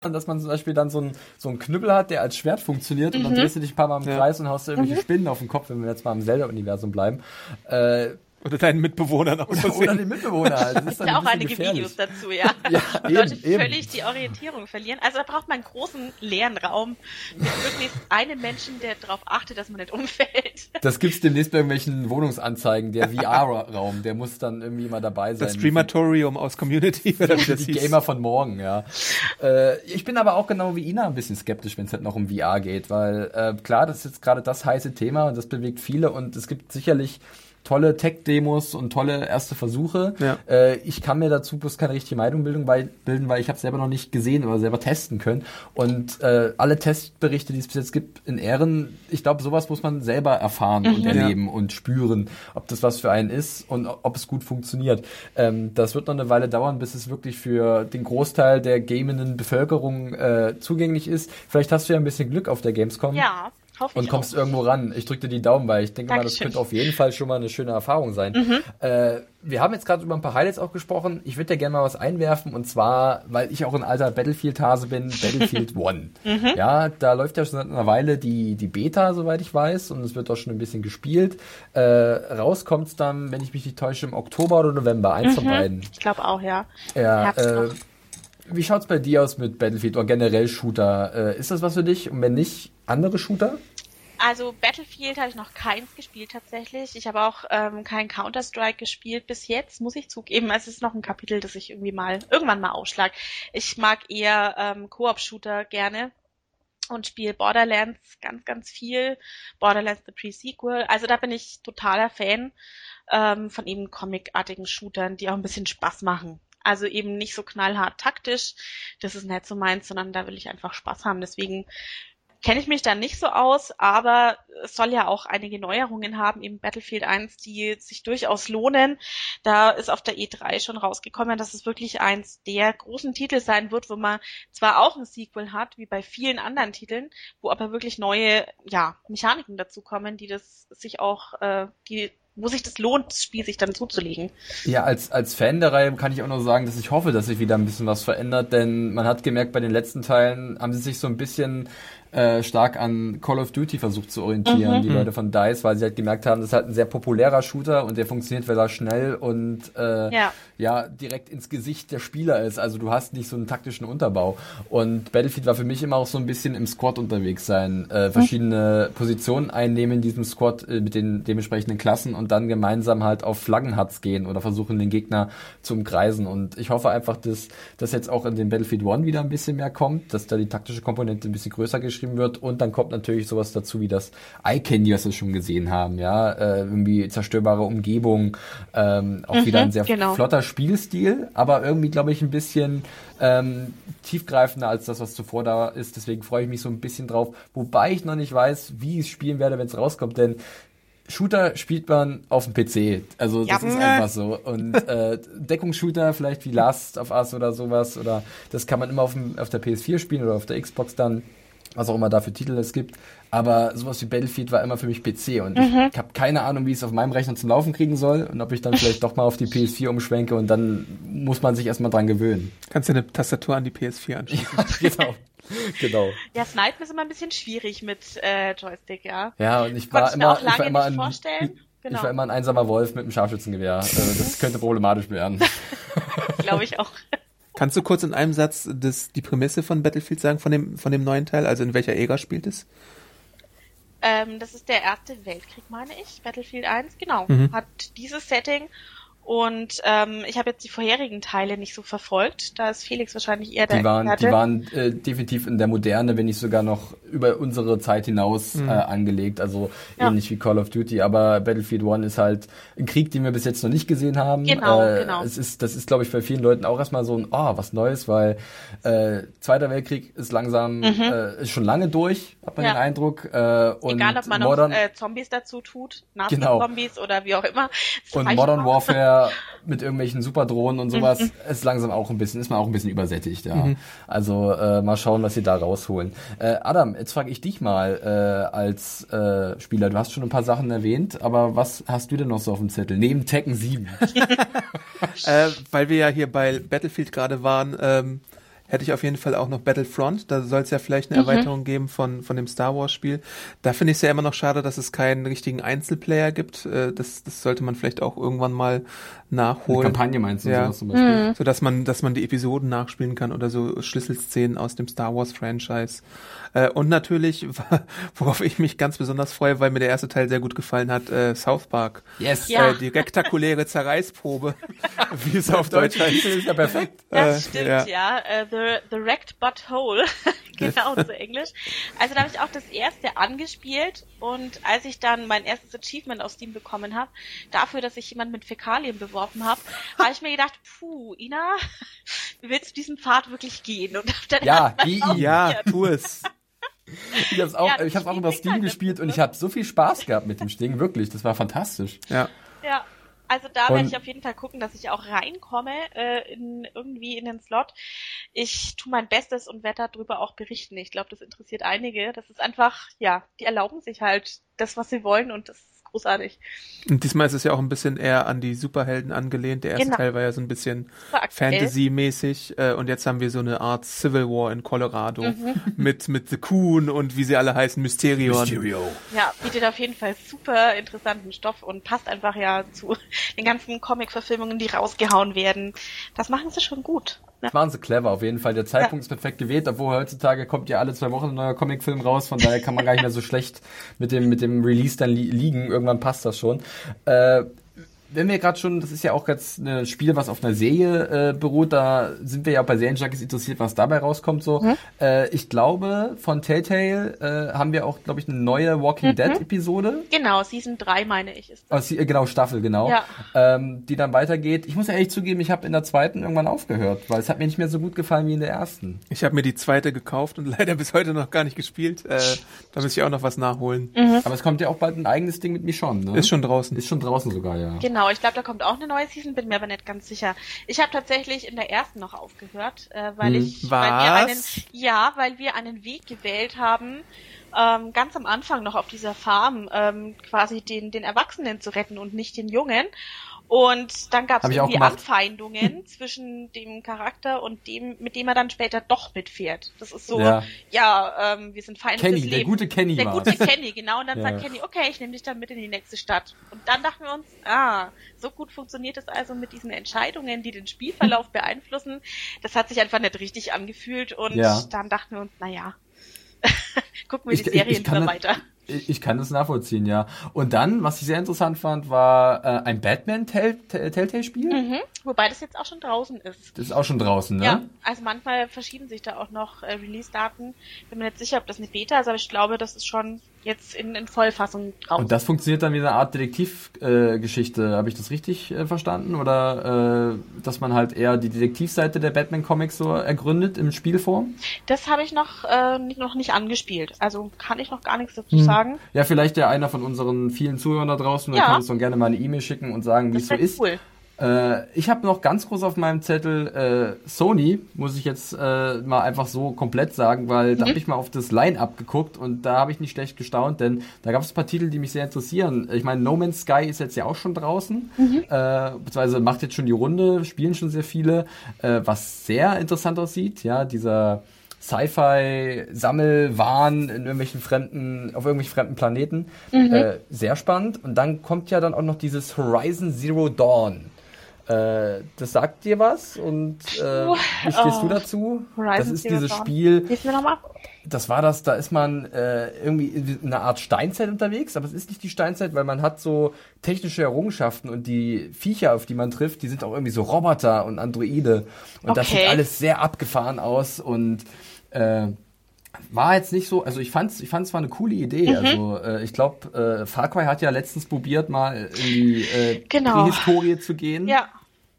Speaker 1: Dass man zum Beispiel dann so einen so Knüppel hat, der als Schwert funktioniert und dann mhm. drehst du dich ein paar Mal im Kreis und haust irgendwelche mhm. Spinnen auf den Kopf, wenn wir jetzt mal im Zelda-Universum bleiben. Äh,
Speaker 2: oder deinen Mitbewohnern
Speaker 1: auch Oder, oder den Mitbewohnern.
Speaker 3: Also das ist dann ja auch einige gefährlich. Videos dazu, ja. ja eben, Leute eben. völlig die Orientierung verlieren. Also da braucht man einen großen leeren Raum mit möglichst einem Menschen, der darauf achtet, dass man nicht umfällt.
Speaker 1: Das gibt's demnächst bei irgendwelchen Wohnungsanzeigen. Der VR-Raum, der muss dann irgendwie immer dabei sein.
Speaker 2: Das Streamatorium aus Community.
Speaker 1: Oder wie das die hieß. Gamer von morgen, ja. Äh, ich bin aber auch genau wie Ina ein bisschen skeptisch, wenn es halt noch um VR geht, weil äh, klar, das ist jetzt gerade das heiße Thema und das bewegt viele und es gibt sicherlich tolle Tech-Demos und tolle erste Versuche. Ja. Äh, ich kann mir dazu bloß keine richtige Meinung bilden, weil, bilden, weil ich habe selber noch nicht gesehen oder selber testen können. Und äh, alle Testberichte, die es bis jetzt gibt in Ehren, ich glaube, sowas muss man selber erfahren mhm. und erleben ja. und spüren, ob das was für einen ist und ob es gut funktioniert. Ähm, das wird noch eine Weile dauern, bis es wirklich für den Großteil der gamenden Bevölkerung äh, zugänglich ist. Vielleicht hast du ja ein bisschen Glück auf der Gamescom.
Speaker 3: Ja.
Speaker 1: Und kommst auch. irgendwo ran. Ich drücke dir die Daumen bei. Ich denke Dankeschön. mal, das könnte auf jeden Fall schon mal eine schöne Erfahrung sein. Mhm. Äh, wir haben jetzt gerade über ein paar Highlights auch gesprochen. Ich würde dir gerne mal was einwerfen und zwar, weil ich auch ein alter Battlefield-Hase bin, Battlefield One. Mhm. Ja, da läuft ja schon seit einer Weile die, die Beta, soweit ich weiß, und es wird auch schon ein bisschen gespielt. Äh, raus kommt's dann, wenn ich mich nicht täusche, im Oktober oder November, eins mhm. von beiden.
Speaker 3: Ich glaube auch, ja.
Speaker 1: Ja, äh, wie schaut's bei dir aus mit Battlefield oder generell Shooter? Äh, ist das was für dich? Und wenn nicht, andere Shooter?
Speaker 3: Also Battlefield habe ich noch keins gespielt tatsächlich. Ich habe auch ähm, kein Counter-Strike gespielt bis jetzt, muss ich zugeben. Es ist noch ein Kapitel, das ich irgendwie mal irgendwann mal aufschlag. Ich mag eher ähm, Koop-Shooter gerne. und spiele Borderlands ganz, ganz viel. Borderlands the Pre-Sequel. Also da bin ich totaler Fan ähm, von eben comicartigen Shootern, die auch ein bisschen Spaß machen. Also eben nicht so knallhart taktisch, das ist nicht so meins, sondern da will ich einfach Spaß haben. Deswegen kenne ich mich da nicht so aus, aber es soll ja auch einige Neuerungen haben, eben Battlefield 1, die sich durchaus lohnen. Da ist auf der E3 schon rausgekommen, dass es wirklich eins der großen Titel sein wird, wo man zwar auch ein Sequel hat, wie bei vielen anderen Titeln, wo aber wirklich neue, ja, Mechaniken dazu kommen, die das sich auch, äh, die wo sich das lohnt, das Spiel sich dann zuzulegen.
Speaker 1: Ja, als, als Fan der Reihe kann ich auch nur sagen, dass ich hoffe, dass sich wieder ein bisschen was verändert, denn man hat gemerkt, bei den letzten Teilen haben sie sich so ein bisschen äh, stark an Call of Duty versucht zu orientieren, mhm. die Leute von DICE, weil sie halt gemerkt haben, das ist halt ein sehr populärer Shooter und der funktioniert, weil er schnell und äh, ja. ja direkt ins Gesicht der Spieler ist. Also du hast nicht so einen taktischen Unterbau. Und Battlefield war für mich immer auch so ein bisschen im Squad unterwegs sein, äh, verschiedene mhm. Positionen einnehmen in diesem Squad äh, mit den dementsprechenden Klassen und dann gemeinsam halt auf Flaggenhats gehen oder versuchen den Gegner zu umkreisen. Und ich hoffe einfach, dass das jetzt auch in den Battlefield One wieder ein bisschen mehr kommt, dass da die taktische Komponente ein bisschen größer geschrieben geschrieben wird. Und dann kommt natürlich sowas dazu wie das Eye Candy, was wir schon gesehen haben, ja, äh, irgendwie zerstörbare Umgebung, ähm, auch mhm, wieder ein sehr genau. flotter Spielstil, aber irgendwie, glaube ich, ein bisschen ähm, tiefgreifender als das, was zuvor da ist. Deswegen freue ich mich so ein bisschen drauf, wobei ich noch nicht weiß, wie ich es spielen werde, wenn es rauskommt, denn Shooter spielt man auf dem PC. Also das ja. ist einfach so. Und äh, Deckungsshooter, vielleicht wie Last of Us oder sowas, oder das kann man immer auf, dem, auf der PS4 spielen oder auf der Xbox dann was auch immer da für Titel es gibt. Aber sowas wie Battlefield war immer für mich PC und mhm. ich habe keine Ahnung, wie ich es auf meinem Rechner zum Laufen kriegen soll und ob ich dann vielleicht doch mal auf die PS4 umschwenke und dann muss man sich erstmal dran gewöhnen.
Speaker 2: Kannst du eine Tastatur an die PS4 anschließen?
Speaker 1: Ja, genau. genau.
Speaker 3: Ja, Snipen ist immer ein bisschen schwierig mit äh, Joystick, ja.
Speaker 1: Ja, und ich war immer, ich war immer ein, vorstellen. Genau. Ich war immer ein einsamer Wolf mit einem Scharfschützengewehr. Äh, das könnte problematisch werden.
Speaker 3: Glaube ich auch.
Speaker 2: Kannst du kurz in einem Satz das, die Prämisse von Battlefield sagen, von dem, von dem neuen Teil? Also in welcher Ära spielt es?
Speaker 3: Ähm, das ist der erste Weltkrieg, meine ich. Battlefield 1, genau. Mhm. Hat dieses Setting und ähm, ich habe jetzt die vorherigen Teile nicht so verfolgt. Da ist Felix wahrscheinlich eher der
Speaker 1: Die waren, die waren äh, definitiv in der Moderne, wenn nicht sogar noch über unsere Zeit hinaus mhm. äh, angelegt. Also ja. ähnlich wie Call of Duty. Aber Battlefield One ist halt ein Krieg, den wir bis jetzt noch nicht gesehen haben.
Speaker 3: Genau, äh, genau.
Speaker 1: Es ist, das ist, glaube ich, bei vielen Leuten auch erstmal so ein, oh, was Neues, weil äh, Zweiter Weltkrieg ist langsam, mhm. äh, ist schon lange durch, hat man ja. den Eindruck. Äh, und
Speaker 3: Egal, ob man Modern, noch äh, Zombies dazu tut, Nazi-Zombies genau. oder wie auch immer.
Speaker 1: Und Modern Warfare mit irgendwelchen Superdrohnen und sowas mhm. ist langsam auch ein bisschen, ist man auch ein bisschen übersättigt, ja. Mhm. Also äh, mal schauen, was sie da rausholen. Äh, Adam, jetzt frage ich dich mal äh, als äh, Spieler. Du hast schon ein paar Sachen erwähnt, aber was hast du denn noch so auf dem Zettel? Neben Tekken 7.
Speaker 2: äh, weil wir ja hier bei Battlefield gerade waren, ähm, hätte ich auf jeden Fall auch noch Battlefront. Da soll es ja vielleicht eine mhm. Erweiterung geben von, von dem Star Wars Spiel. Da finde ich es ja immer noch schade, dass es keinen richtigen Einzelplayer gibt. Äh, das, das sollte man vielleicht auch irgendwann mal nachholen.
Speaker 1: Eine Kampagne meinst du
Speaker 2: ja. sowas zum Beispiel? Mhm. So dass man, dass man die Episoden nachspielen kann oder so Schlüsselszenen aus dem Star Wars Franchise. Äh, und natürlich, worauf ich mich ganz besonders freue, weil mir der erste Teil sehr gut gefallen hat, äh, South Park.
Speaker 1: Yes.
Speaker 2: Ja. Äh, die rektakuläre Zerreißprobe, wie es auf Deutsch heißt.
Speaker 1: Ist ja perfekt.
Speaker 3: Das äh, stimmt, ja. ja. Uh, the, the Wrecked Butthole. genau, zu Englisch. Also da habe ich auch das erste angespielt und als ich dann mein erstes Achievement aus Steam bekommen habe, dafür, dass ich jemand mit Fäkalien beworfen habe, habe ich mir gedacht, puh, Ina, willst du diesen Pfad wirklich gehen? Und
Speaker 1: dann ja, geh
Speaker 2: ja, tu es.
Speaker 1: Ich habe auch, ja, ich hab's auch über Steam halt gespielt und ich habe so viel Spaß gehabt mit dem Ding, wirklich. Das war fantastisch.
Speaker 2: Ja.
Speaker 3: Ja. Also da werde ich auf jeden Fall gucken, dass ich auch reinkomme äh, in, irgendwie in den Slot. Ich tue mein Bestes und werde darüber auch berichten. Ich glaube, das interessiert einige. Das ist einfach, ja, die erlauben sich halt das, was sie wollen und das großartig.
Speaker 2: Und diesmal ist es ja auch ein bisschen eher an die Superhelden angelehnt. Der erste genau. Teil war ja so ein bisschen Fantasy-mäßig äh, und jetzt haben wir so eine Art Civil War in Colorado mhm. mit, mit The Coon und wie sie alle heißen, Mysterion.
Speaker 1: Mysterio.
Speaker 3: Ja, bietet auf jeden Fall super interessanten Stoff und passt einfach ja zu den ganzen Comic-Verfilmungen, die rausgehauen werden. Das machen sie schon gut.
Speaker 1: Das machen sie clever, auf jeden Fall. Der Zeitpunkt ist perfekt gewählt, obwohl heutzutage kommt ja alle zwei Wochen ein neuer Comicfilm raus, von daher kann man gar nicht mehr so schlecht mit dem, mit dem Release dann li liegen. Irgendwann passt das schon. Äh, wenn wir gerade schon, das ist ja auch jetzt ein Spiel, was auf einer Serie äh, beruht, da sind wir ja bei Serienjunkies interessiert, was dabei rauskommt. So, mhm. äh, ich glaube, von Telltale äh, haben wir auch, glaube ich, eine neue Walking mhm. Dead Episode.
Speaker 3: Genau, Season 3 meine ich ist
Speaker 1: das. Oh, genau, Staffel, genau. Ja. Ähm, die dann weitergeht. Ich muss ja ehrlich zugeben, ich habe in der zweiten irgendwann aufgehört, weil es hat mir nicht mehr so gut gefallen wie in der ersten.
Speaker 2: Ich habe mir die zweite gekauft und leider bis heute noch gar nicht gespielt. Äh, da muss ich auch noch was nachholen.
Speaker 1: Mhm. Aber es kommt ja auch bald ein eigenes Ding mit Michonne, ne?
Speaker 2: Ist schon draußen.
Speaker 1: Ist schon draußen sogar, ja.
Speaker 3: Genau, ich glaube, da kommt auch eine neue Season, bin mir aber nicht ganz sicher. Ich habe tatsächlich in der ersten noch aufgehört, äh, weil hm. ich,
Speaker 2: was?
Speaker 3: weil wir einen, ja, weil wir einen Weg gewählt haben, ähm, ganz am Anfang noch auf dieser Farm ähm, quasi den, den Erwachsenen zu retten und nicht den Jungen. Und dann gab es irgendwie Anfeindungen zwischen dem Charakter und dem, mit dem er dann später doch mitfährt. Das ist so, ja, ja ähm, wir sind Feinde
Speaker 1: Kenny,
Speaker 3: des Lebens.
Speaker 1: Der gute Kenny
Speaker 3: Der
Speaker 1: war.
Speaker 3: gute Kenny, genau. Und dann ja. sagt Kenny, okay, ich nehme dich dann mit in die nächste Stadt. Und dann dachten wir uns, ah, so gut funktioniert es also mit diesen Entscheidungen, die den Spielverlauf beeinflussen. Das hat sich einfach nicht richtig angefühlt. Und ja. dann dachten wir uns, na ja, gucken wir die Serien ich, ich lieber weiter.
Speaker 1: Ich kann das nachvollziehen, ja. Und dann, was ich sehr interessant fand, war äh, ein Batman-Telltale-Spiel.
Speaker 3: Mhm, wobei das jetzt auch schon draußen ist.
Speaker 1: Das ist auch schon draußen, ne?
Speaker 3: Ja, also manchmal verschieben sich da auch noch äh, Release-Daten. Bin mir nicht sicher, ob das eine Beta ist, aber ich glaube, das ist schon jetzt in, in Vollfassung
Speaker 1: draußen. Und das funktioniert dann wie eine Art Detektivgeschichte. Äh, Habe ich das richtig äh, verstanden? Oder äh, dass man halt eher die Detektivseite der Batman-Comics so ergründet im Spielform?
Speaker 3: Das habe ich noch, äh, noch nicht angespielt. Also kann ich noch gar nichts dazu hm. sagen.
Speaker 1: Ja, vielleicht ja einer von unseren vielen Zuhörern da draußen, ja. der kann uns dann gerne mal eine E-Mail schicken und sagen, wie es so ist. Äh, ich habe noch ganz groß auf meinem Zettel äh, Sony, muss ich jetzt äh, mal einfach so komplett sagen, weil mhm. da habe ich mal auf das Line-Up geguckt und da habe ich nicht schlecht gestaunt, denn da gab es ein paar Titel, die mich sehr interessieren. Ich meine, No Man's Sky ist jetzt ja auch schon draußen, mhm. äh, beziehungsweise macht jetzt schon die Runde, spielen schon sehr viele, äh, was sehr interessant aussieht, ja, dieser Sci-Fi-Sammelwahn in irgendwelchen fremden, auf irgendwelchen fremden Planeten. Mhm. Äh, sehr spannend. Und dann kommt ja dann auch noch dieses Horizon Zero Dawn. Äh, das sagt dir was und äh, wie stehst oh. du dazu? Horizon das ist Zero dieses Dawn. Spiel. Das war das, da ist man äh, irgendwie in einer Art Steinzeit unterwegs, aber es ist nicht die Steinzeit, weil man hat so technische Errungenschaften und die Viecher, auf die man trifft, die sind auch irgendwie so Roboter und Androide. Und okay. das sieht alles sehr abgefahren aus und äh, war jetzt nicht so, also ich fand's, ich fand's war eine coole Idee. Mhm. Also äh, ich glaube, äh, Far Cry hat ja letztens probiert, mal in die äh, genau. Historie zu gehen.
Speaker 3: Ja.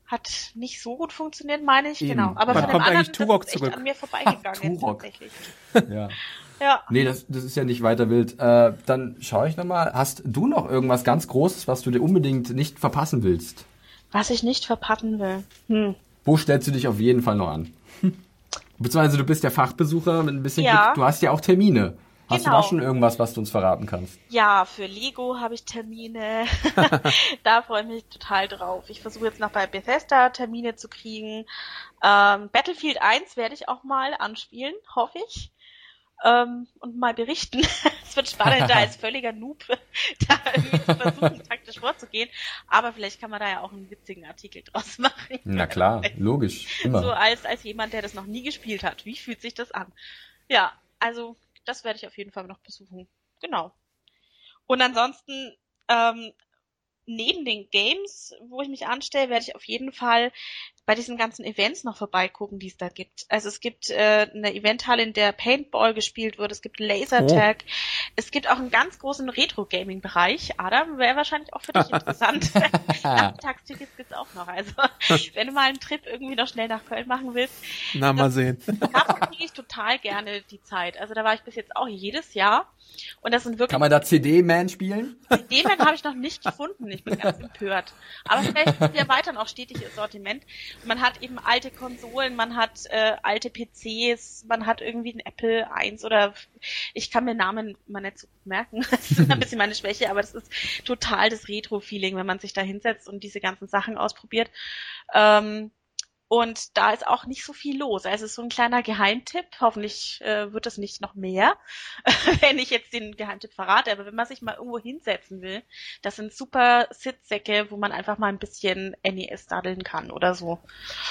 Speaker 3: Hat nicht so gut funktioniert, meine ich, Eben. genau. Aber
Speaker 2: Wann von kommt anderen, Turok das ist echt
Speaker 3: an mir vorbeigegangen
Speaker 1: Turok. tatsächlich. ja. Ja. Nee, das, das ist ja nicht weiter wild. Äh, dann schaue ich nochmal. Hast du noch irgendwas ganz Großes, was du dir unbedingt nicht verpassen willst?
Speaker 3: Was ich nicht verpassen will? Hm.
Speaker 1: Wo stellst du dich auf jeden Fall noch an? Beziehungsweise du bist ja Fachbesucher mit ein bisschen ja. Glück. Du hast ja auch Termine. Hast genau. du da schon irgendwas, was du uns verraten kannst?
Speaker 3: Ja, für Lego habe ich Termine. da freue ich mich total drauf. Ich versuche jetzt noch bei Bethesda Termine zu kriegen. Ähm, Battlefield 1 werde ich auch mal anspielen, hoffe ich ähm, und mal berichten. es wird spannend, da als völliger Noob da irgendwie versuchen, taktisch vorzugehen. Aber vielleicht kann man da ja auch einen witzigen Artikel draus machen.
Speaker 1: Na klar, logisch. Immer.
Speaker 3: So als, als jemand, der das noch nie gespielt hat. Wie fühlt sich das an? Ja, also das werde ich auf jeden Fall noch besuchen. Genau. Und ansonsten ähm, neben den Games, wo ich mich anstelle, werde ich auf jeden Fall bei diesen ganzen Events noch vorbeigucken, die es da gibt. Also es gibt äh, eine Eventhalle, in der Paintball gespielt wird, es gibt Lasertag, oh. es gibt auch einen ganz großen Retro-Gaming-Bereich. Adam, wäre wahrscheinlich auch für dich interessant. Tagstickets gibt's auch noch. Also wenn du mal einen Trip irgendwie noch schnell nach Köln machen willst.
Speaker 2: Na, mal sehen.
Speaker 3: Da kriege ich total gerne die Zeit. Also da war ich bis jetzt auch jedes Jahr. Und das sind wirklich.
Speaker 1: Kann man da CD-Man spielen?
Speaker 3: CD-Man habe ich noch nicht gefunden. Ich bin ganz empört. Aber vielleicht wir erweitern auch stetig ihr Sortiment man hat eben alte Konsolen, man hat äh, alte PCs, man hat irgendwie ein Apple 1 oder ich kann mir Namen mal nicht so gut merken. Das ist ein bisschen meine Schwäche, aber das ist total das Retro-Feeling, wenn man sich da hinsetzt und diese ganzen Sachen ausprobiert. Ähm, Und da ist auch nicht so viel los. Also so ein kleiner Geheimtipp. Hoffentlich äh, wird es nicht noch mehr, wenn ich jetzt den Geheimtipp verrate. Aber wenn man sich mal irgendwo hinsetzen will, das sind super Sitzsäcke, wo man einfach mal ein bisschen NES daddeln kann oder so.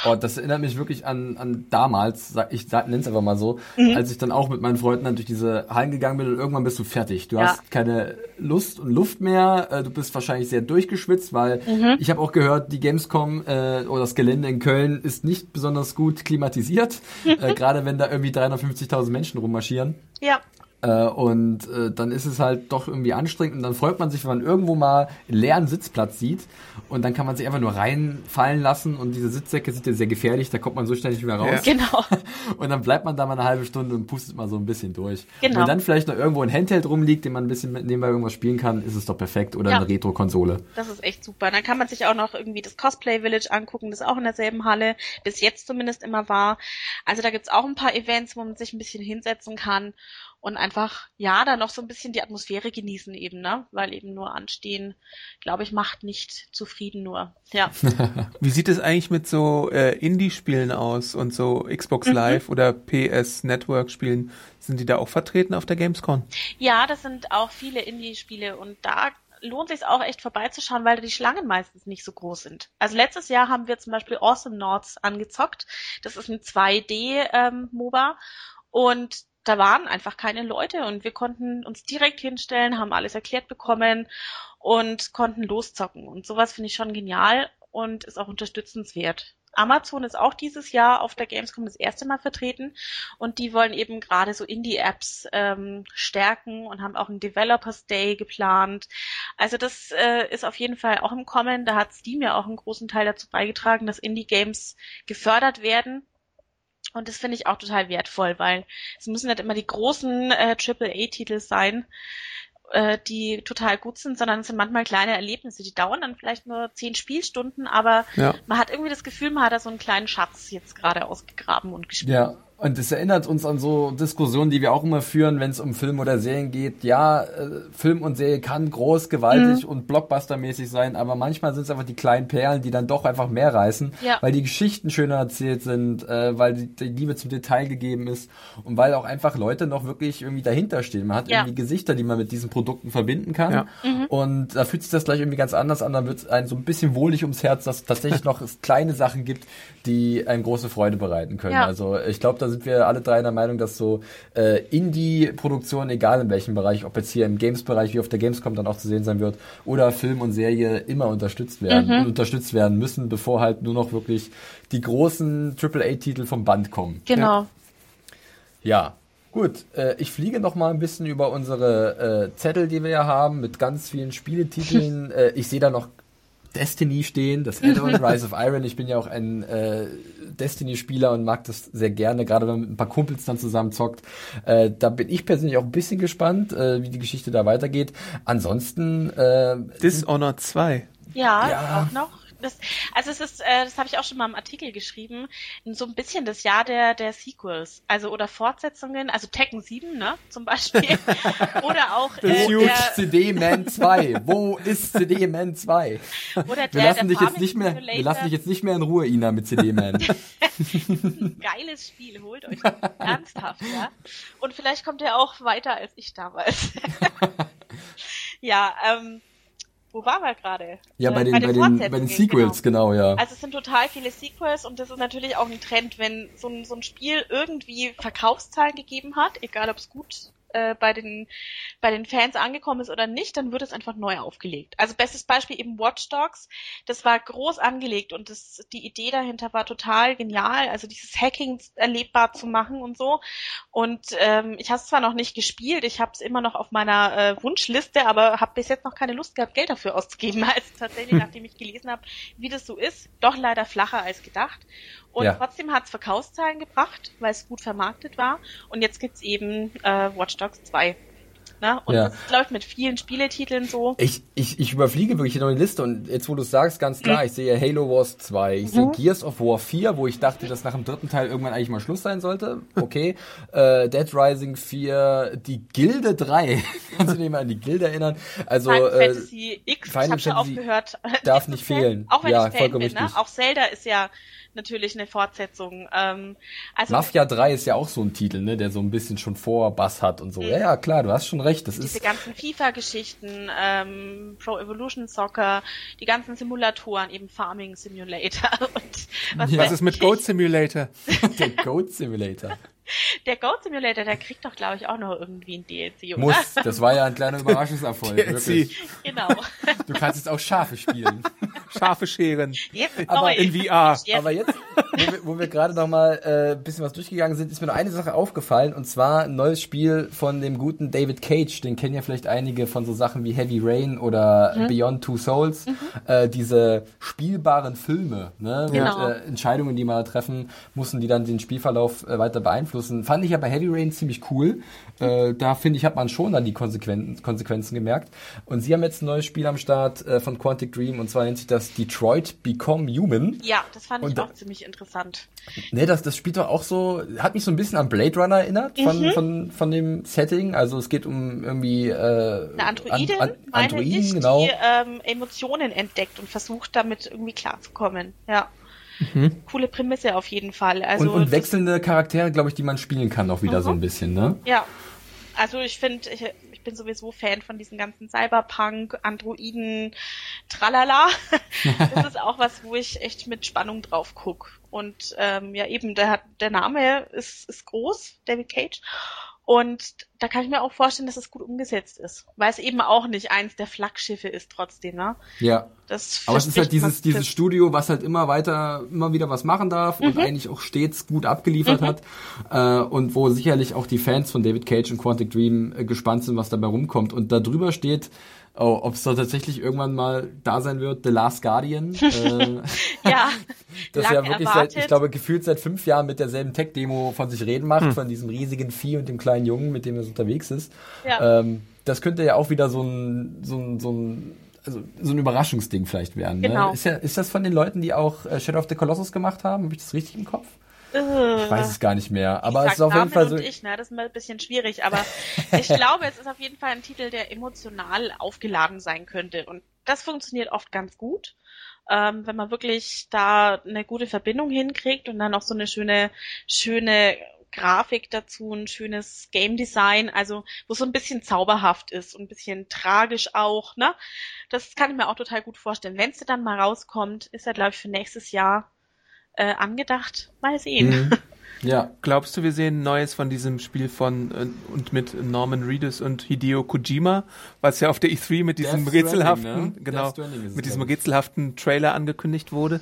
Speaker 1: Oh, das erinnert mich wirklich an, an damals, ich nenne es einfach mal so, mhm. als ich dann auch mit meinen Freunden dann durch diese Hallen gegangen bin und irgendwann bist du fertig. Du ja. hast keine Lust und Luft mehr. Äh, du bist wahrscheinlich sehr durchgeschwitzt, weil mhm. ich habe auch gehört, die Gamescom äh, oder das Gelände in Köln ist nicht besonders gut klimatisiert, äh, gerade wenn da irgendwie 350.000 Menschen rummarschieren.
Speaker 3: Ja.
Speaker 1: Äh, und äh, dann ist es halt doch irgendwie anstrengend und dann freut man sich, wenn man irgendwo mal einen leeren Sitzplatz sieht und dann kann man sich einfach nur reinfallen lassen und diese Sitzsäcke sind ja sehr gefährlich, da kommt man so schnell nicht mehr raus.
Speaker 3: Ja. Genau.
Speaker 1: Und dann bleibt man da mal eine halbe Stunde und pustet mal so ein bisschen durch.
Speaker 3: Genau.
Speaker 1: Und wenn dann vielleicht noch irgendwo ein Handheld rumliegt, den man ein bisschen nebenbei irgendwas spielen kann, ist es doch perfekt. Oder ja. eine Retro-Konsole.
Speaker 3: Das ist echt super. Dann kann man sich auch noch irgendwie das Cosplay Village angucken, das auch in derselben Halle bis jetzt zumindest immer war. Also da gibt's auch ein paar Events, wo man sich ein bisschen hinsetzen kann und einfach, ja, da noch so ein bisschen die Atmosphäre genießen eben, ne? Weil eben nur anstehen, glaube ich, macht nicht zufrieden nur. Ja.
Speaker 2: Wie sieht es eigentlich mit so äh, Indie-Spielen aus und so Xbox mhm. Live oder PS Network-Spielen? Sind die da auch vertreten auf der Gamescom?
Speaker 3: Ja, das sind auch viele Indie-Spiele und da lohnt sich auch echt vorbeizuschauen, weil die Schlangen meistens nicht so groß sind. Also letztes Jahr haben wir zum Beispiel Awesome Nords angezockt. Das ist ein 2D-MOBA. Ähm, und da waren einfach keine Leute und wir konnten uns direkt hinstellen, haben alles erklärt bekommen und konnten loszocken. Und sowas finde ich schon genial und ist auch unterstützenswert. Amazon ist auch dieses Jahr auf der Gamescom das erste Mal vertreten und die wollen eben gerade so Indie-Apps ähm, stärken und haben auch einen Developers Day geplant. Also das äh, ist auf jeden Fall auch im Kommen. Da hat Steam ja auch einen großen Teil dazu beigetragen, dass Indie-Games gefördert werden und das finde ich auch total wertvoll, weil es müssen nicht immer die großen äh, AAA-Titel sein, äh, die total gut sind, sondern es sind manchmal kleine Erlebnisse, die dauern dann vielleicht nur zehn Spielstunden, aber ja. man hat irgendwie das Gefühl, man hat da so einen kleinen Schatz jetzt gerade ausgegraben und gespielt.
Speaker 1: Ja, und es erinnert uns an so Diskussionen, die wir auch immer führen, wenn es um Film oder Serien geht. Ja, äh, Film und Serie kann groß, gewaltig mhm. und blockbustermäßig sein, aber manchmal sind es einfach die kleinen Perlen, die dann doch einfach mehr reißen, ja. weil die Geschichten schöner erzählt sind, äh, weil die, die, Liebe zum Detail gegeben ist und weil auch einfach Leute noch wirklich irgendwie dahinter stehen. Man hat ja. irgendwie Gesichter, die man mit diesen Produkten verbinden kann. Ja. Mhm. Und da fühlt sich das gleich irgendwie ganz anders an. Dann wird es einem so ein bisschen wohlig ums Herz, dass es tatsächlich noch kleine Sachen gibt, die einem große Freude bereiten können. Also ich glaube, sind wir alle drei der Meinung, dass so äh, Indie-Produktionen, egal in welchem Bereich, ob jetzt hier im Games-Bereich wie auf der Gamescom dann auch zu sehen sein wird, oder Film und Serie immer unterstützt werden mhm. und unterstützt werden müssen, bevor halt nur noch wirklich die großen AAA-Titel vom Band kommen.
Speaker 3: Genau.
Speaker 1: Ja. ja. Gut, äh, ich fliege noch mal ein bisschen über unsere äh, Zettel, die wir ja haben, mit ganz vielen Spieletiteln. äh, ich sehe da noch Destiny stehen, das Add-on Rise of Iron. Ich bin ja auch ein äh, Destiny-Spieler und mag das sehr gerne, gerade wenn man mit ein paar Kumpels dann zusammen zockt. Äh, da bin ich persönlich auch ein bisschen gespannt, äh, wie die Geschichte da weitergeht. Ansonsten äh,
Speaker 2: Dishonored 2.
Speaker 3: Ja, ja, auch noch das, also es ist, äh, das habe ich auch schon mal im Artikel geschrieben, so ein bisschen das Jahr der, der Sequels, also oder Fortsetzungen, also Tekken 7, ne, zum Beispiel, oder auch
Speaker 1: äh, Huge der, CD Man 2. Wo ist CD Man 2? Oder der, wir lassen dich jetzt nicht mehr, wir lassen dich jetzt nicht mehr in Ruhe, Ina, mit CD Man.
Speaker 3: Geiles Spiel, holt euch das ernsthaft, ja. Und vielleicht kommt er auch weiter als ich damals. ja, ähm, wo waren wir gerade?
Speaker 1: Ja, bei den, bei den, bei den, bei den Sequels, genau. genau. ja.
Speaker 3: Also es sind total viele Sequels und das ist natürlich auch ein Trend, wenn so ein, so ein Spiel irgendwie Verkaufszahlen gegeben hat, egal ob es gut äh, bei den bei den Fans angekommen ist oder nicht, dann wird es einfach neu aufgelegt. Also bestes Beispiel eben Watch Dogs. Das war groß angelegt und das, die Idee dahinter war total genial. Also dieses Hacking erlebbar zu machen und so. Und ähm, ich habe es zwar noch nicht gespielt, ich habe es immer noch auf meiner äh, Wunschliste, aber habe bis jetzt noch keine Lust gehabt, Geld dafür auszugeben. Also tatsächlich, nachdem ich gelesen habe, wie das so ist, doch leider flacher als gedacht. Und ja. trotzdem hat es Verkaufszahlen gebracht, weil es gut vermarktet war. Und jetzt gibt's eben äh, Watch Dogs 2. Ne? Und
Speaker 1: Ja.
Speaker 3: das ich, mit vielen Spieletiteln so.
Speaker 1: Ich, ich, ich überfliege wirklich noch die Liste und jetzt, wo du es sagst, ganz klar, ich sehe Halo Wars 2, ich sehe Gears of War 4, wo ich dachte, dass nach dem dritten Teil irgendwann eigentlich mal Schluss sein sollte. Okay. äh, Dead Rising 4, die Gilde 3. Kannst du dich mal an die Gilde erinnern? Also,
Speaker 3: Final
Speaker 1: äh,
Speaker 3: Fantasy X,
Speaker 1: Final
Speaker 3: ich habe schon
Speaker 1: Fantasy
Speaker 3: aufgehört.
Speaker 1: darf nicht fehlen.
Speaker 3: Auch wenn
Speaker 1: Ja,
Speaker 3: ich Fan bin, ne? Auch Zelda ist ja natürlich eine Fortsetzung. Ähm, also
Speaker 1: Mafia 3 ist ja auch so ein Titel, ne, der so ein bisschen schon vor Bass hat und so. Ja, ja, klar, du hast schon recht. Das
Speaker 3: diese
Speaker 1: ist,
Speaker 3: ganzen FIFA-Geschichten, ähm, Pro Evolution Soccer, die ganzen Simulatoren, eben Farming Simulator und was,
Speaker 2: Was
Speaker 3: weiß
Speaker 2: ist mit. Goat Simulator?
Speaker 1: der Goat Simulator.
Speaker 3: Der Goat Simulator, der kriegt doch, glaube ich, auch noch irgendwie ein DLC, oder?
Speaker 1: Muss, das war ja ein kleiner Überraschungserfolg, wirklich.
Speaker 3: Genau.
Speaker 1: Du kannst jetzt auch Schafe spielen.
Speaker 2: Scharfe Scheren.
Speaker 3: Jetzt
Speaker 1: Aber
Speaker 2: in VR.
Speaker 3: Jetzt.
Speaker 1: Aber jetzt, wo wir, wo wir gerade noch mal äh, ein bisschen was durchgegangen sind, ist mir noch eine Sache aufgefallen und zwar ein neues Spiel von dem guten David Cage. Den kennen ja vielleicht einige von so Sachen wie Heavy Rain oder
Speaker 3: Mhm.
Speaker 1: Beyond Two Souls. Äh, diese spielbaren Filme, ne,
Speaker 3: Genau.
Speaker 1: mit äh, Entscheidungen, die man da treffen, mussten die dann den Spielverlauf äh, weiter beeinflussen. Fand ich ja bei Heavy Rain ziemlich cool. Äh, da finde ich, hat man schon dann die Konsequenzen, Konsequenzen gemerkt. Und sie haben jetzt ein neues Spiel am Start äh, von Quantic Dream und zwar nennt sich das Detroit Become Human.
Speaker 3: Ja, das fand ich
Speaker 1: Und da-
Speaker 3: auch ziemlich interessant.
Speaker 1: Ne, das, das spielt doch auch so, hat mich so ein bisschen an Blade Runner erinnert, von,
Speaker 3: Mhm.
Speaker 1: von, von dem Setting. Also es geht um irgendwie äh,
Speaker 3: Eine Androidin,
Speaker 1: an, an,
Speaker 3: meine
Speaker 1: Androiden,
Speaker 3: ich,
Speaker 1: genau.
Speaker 3: die ähm, Emotionen entdeckt und versucht, damit irgendwie klarzukommen. Ja. Coole Prämisse auf jeden Fall. Also
Speaker 1: Mhm. und, und wechselnde Charaktere, glaube ich, die man spielen kann, auch wieder so ein bisschen, ne?
Speaker 3: Ja. Also ich finde, ich, ich bin sowieso Fan von diesen ganzen Cyberpunk, Androiden, tralala. das ist auch was, wo ich echt mit Spannung drauf guck. Und ähm, ja, eben, der, hat, der Name ist, ist groß, David Cage. Und da kann ich mir auch vorstellen, dass es gut umgesetzt ist. Weil es eben auch nicht eins der Flaggschiffe ist trotzdem, ne?
Speaker 1: Ja.
Speaker 3: Das
Speaker 1: Aber es ist halt dieses, dieses Studio, was halt immer weiter, immer wieder was machen darf
Speaker 3: Mhm.
Speaker 1: und eigentlich auch stets gut abgeliefert hat. Äh, und wo sicherlich auch die Fans von David Cage und Quantic Dream äh, gespannt sind, was dabei rumkommt. Und da drüber steht, oh, ob es da tatsächlich irgendwann mal da sein wird, The Last Guardian. äh,
Speaker 3: Ja,
Speaker 1: das ja wirklich
Speaker 3: erwartet.
Speaker 1: seit, ich glaube, gefühlt seit fünf Jahren mit derselben Tech-Demo von sich reden macht, von diesem riesigen Vieh und dem kleinen Jungen, mit dem er so unterwegs ist.
Speaker 3: Ja.
Speaker 1: Ähm, das könnte ja auch wieder so ein, so ein, so ein, also so ein Überraschungsding vielleicht werden.
Speaker 3: Genau.
Speaker 1: Ne? Ist, ja, ist das von den Leuten, die auch äh, Shadow of the Colossus gemacht haben? Habe ich das richtig im Kopf?
Speaker 3: Äh,
Speaker 1: Ich weiß es gar nicht mehr. Aber es ist auf
Speaker 3: Namen
Speaker 1: jeden Fall so.
Speaker 3: ich, ne? Das ist mal ein bisschen schwierig, aber ich glaube, es ist auf jeden Fall ein Titel, der emotional aufgeladen sein könnte. Und das funktioniert oft ganz gut. Ähm, wenn man wirklich da eine gute Verbindung hinkriegt und dann auch so eine schöne, schöne Grafik dazu, ein schönes Game Design, also wo so ein bisschen zauberhaft ist und ein bisschen tragisch auch, ne? Das kann ich mir auch total gut vorstellen. Wenn es dann mal rauskommt, ist er, glaube ich, für nächstes Jahr äh, angedacht. Mal sehen.
Speaker 1: Mhm. Ja,
Speaker 2: Glaubst du, wir sehen Neues von diesem Spiel von äh, und mit Norman Reedus und Hideo Kojima, was ja auf der E3 mit diesem
Speaker 1: Death
Speaker 2: rätselhaften,
Speaker 1: Stranding, ne?
Speaker 2: genau, mit diesem rätselhaften Trailer angekündigt wurde?